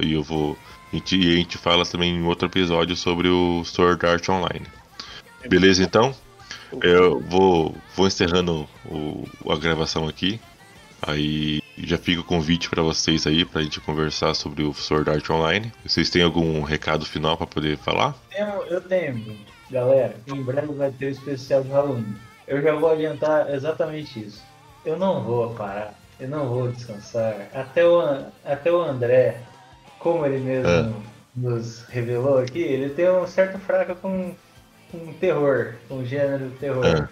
e eu vou. A gente, e a gente fala também em outro episódio sobre o Sword Art Online. Beleza então? Eu vou, vou encerrando o, a gravação aqui. Aí já fica o convite pra vocês aí pra gente conversar sobre o Sword Art Online. Vocês têm algum recado final pra poder falar? Tenho- eu tenho, galera. Em breve vai ter o especial de Halloween. Eu já vou adiantar exatamente isso. Eu não vou parar, eu não vou descansar. Até o, até o André, como ele mesmo É. nos revelou aqui, ele tem um certo fraco com, com terror, com gênero terror. É.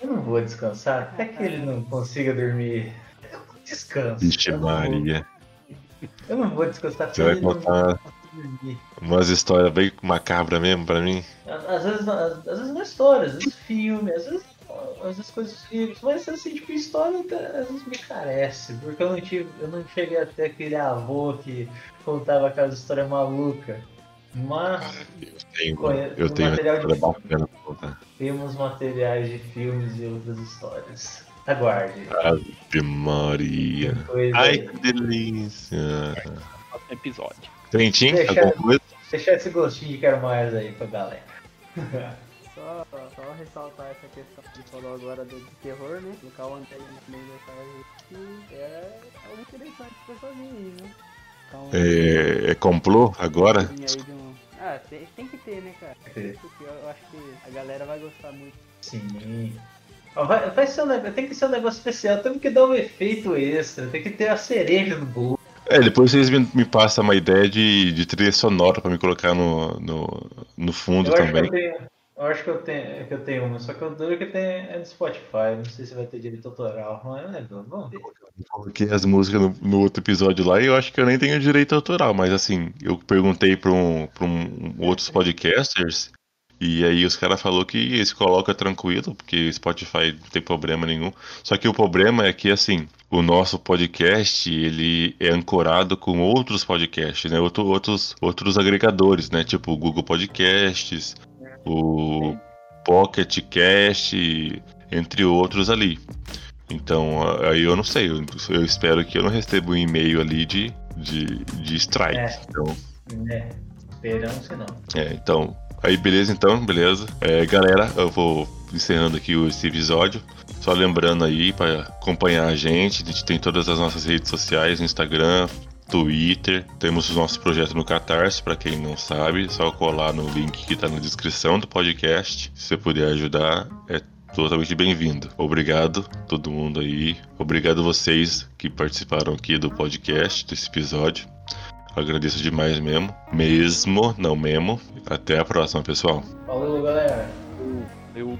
Eu não vou descansar até que ele não consiga dormir. Eu não descanso. Vixe eu, não vou, Maria. eu não vou descansar Você até vai ele não contar dormir. umas histórias bem macabras mesmo pra mim? Às às vezes, não- às, às vezes não é história, às vezes filme, às vezes, vezes coisas filmes, mas assim, tipo, história até- às vezes me carece, porque eu não tive, eu não cheguei até aquele avô que contava aquelas histórias malucas. Mas Tenho, Conhe- eu tenho uma material de- história bacana pra contar. temos materiais de filmes e outras histórias. Aguarde. Ave Maria. Coisa Ai, aí. que delícia. Próximo episódio. Trentinho, alguma coisa? Deixar esse gostinho de quero mais aí pra galera. Só, só ressaltar essa questão que falou agora do, do terror, né? Colocar o André no meio dessa que é algo interessante pra sozinho aí, né? Então, É, é complô agora? um- Ah, tem, tem que ter, né, cara? ter. Porque eu acho que a galera vai gostar muito. Sim. Vai, vai ser um, tem que ser um negócio especial, temos que dar um efeito extra, tem que ter a cereja no bolo. É, depois vocês me, me passam uma ideia de, de trilha sonora pra me colocar no, no, no fundo Eu acho, que também. eu, tenho, eu acho que eu tenho, que eu tenho uma, só que o duro é que tem é no Spotify, não sei se vai ter direito autoral, mas é, vamos ver. Coloquei as músicas no, no outro episódio lá e eu acho que eu nem tenho direito autoral, mas assim, eu perguntei pra, um, um, outros podcasters e aí os caras falaram que eles colocam tranquilo, porque Spotify não tem problema nenhum. Só que o problema é que assim, o nosso podcast ele é ancorado com outros podcasts, né? Outro, outros, outros agregadores, né? Tipo Google Podcasts, o Pocket Cast, entre outros ali. Então, aí eu não sei, eu, eu espero que eu não receba um e-mail ali de, de, de strike. É. Então, É, esperamos que não. é, então, aí beleza então, beleza. É, galera, eu vou encerrando aqui esse episódio. Só lembrando aí para acompanhar a gente, a gente tem todas as nossas redes sociais, Instagram, Twitter, temos o nosso projeto no Catarse, para quem não sabe, só colar no link que está na descrição do podcast. Se você puder ajudar, é totalmente bem-vindo. Obrigado todo mundo aí. Obrigado vocês que participaram aqui do podcast, desse episódio. Agradeço demais mesmo. Mesmo, não mesmo. Até a próxima, pessoal. Falou, galera. Eu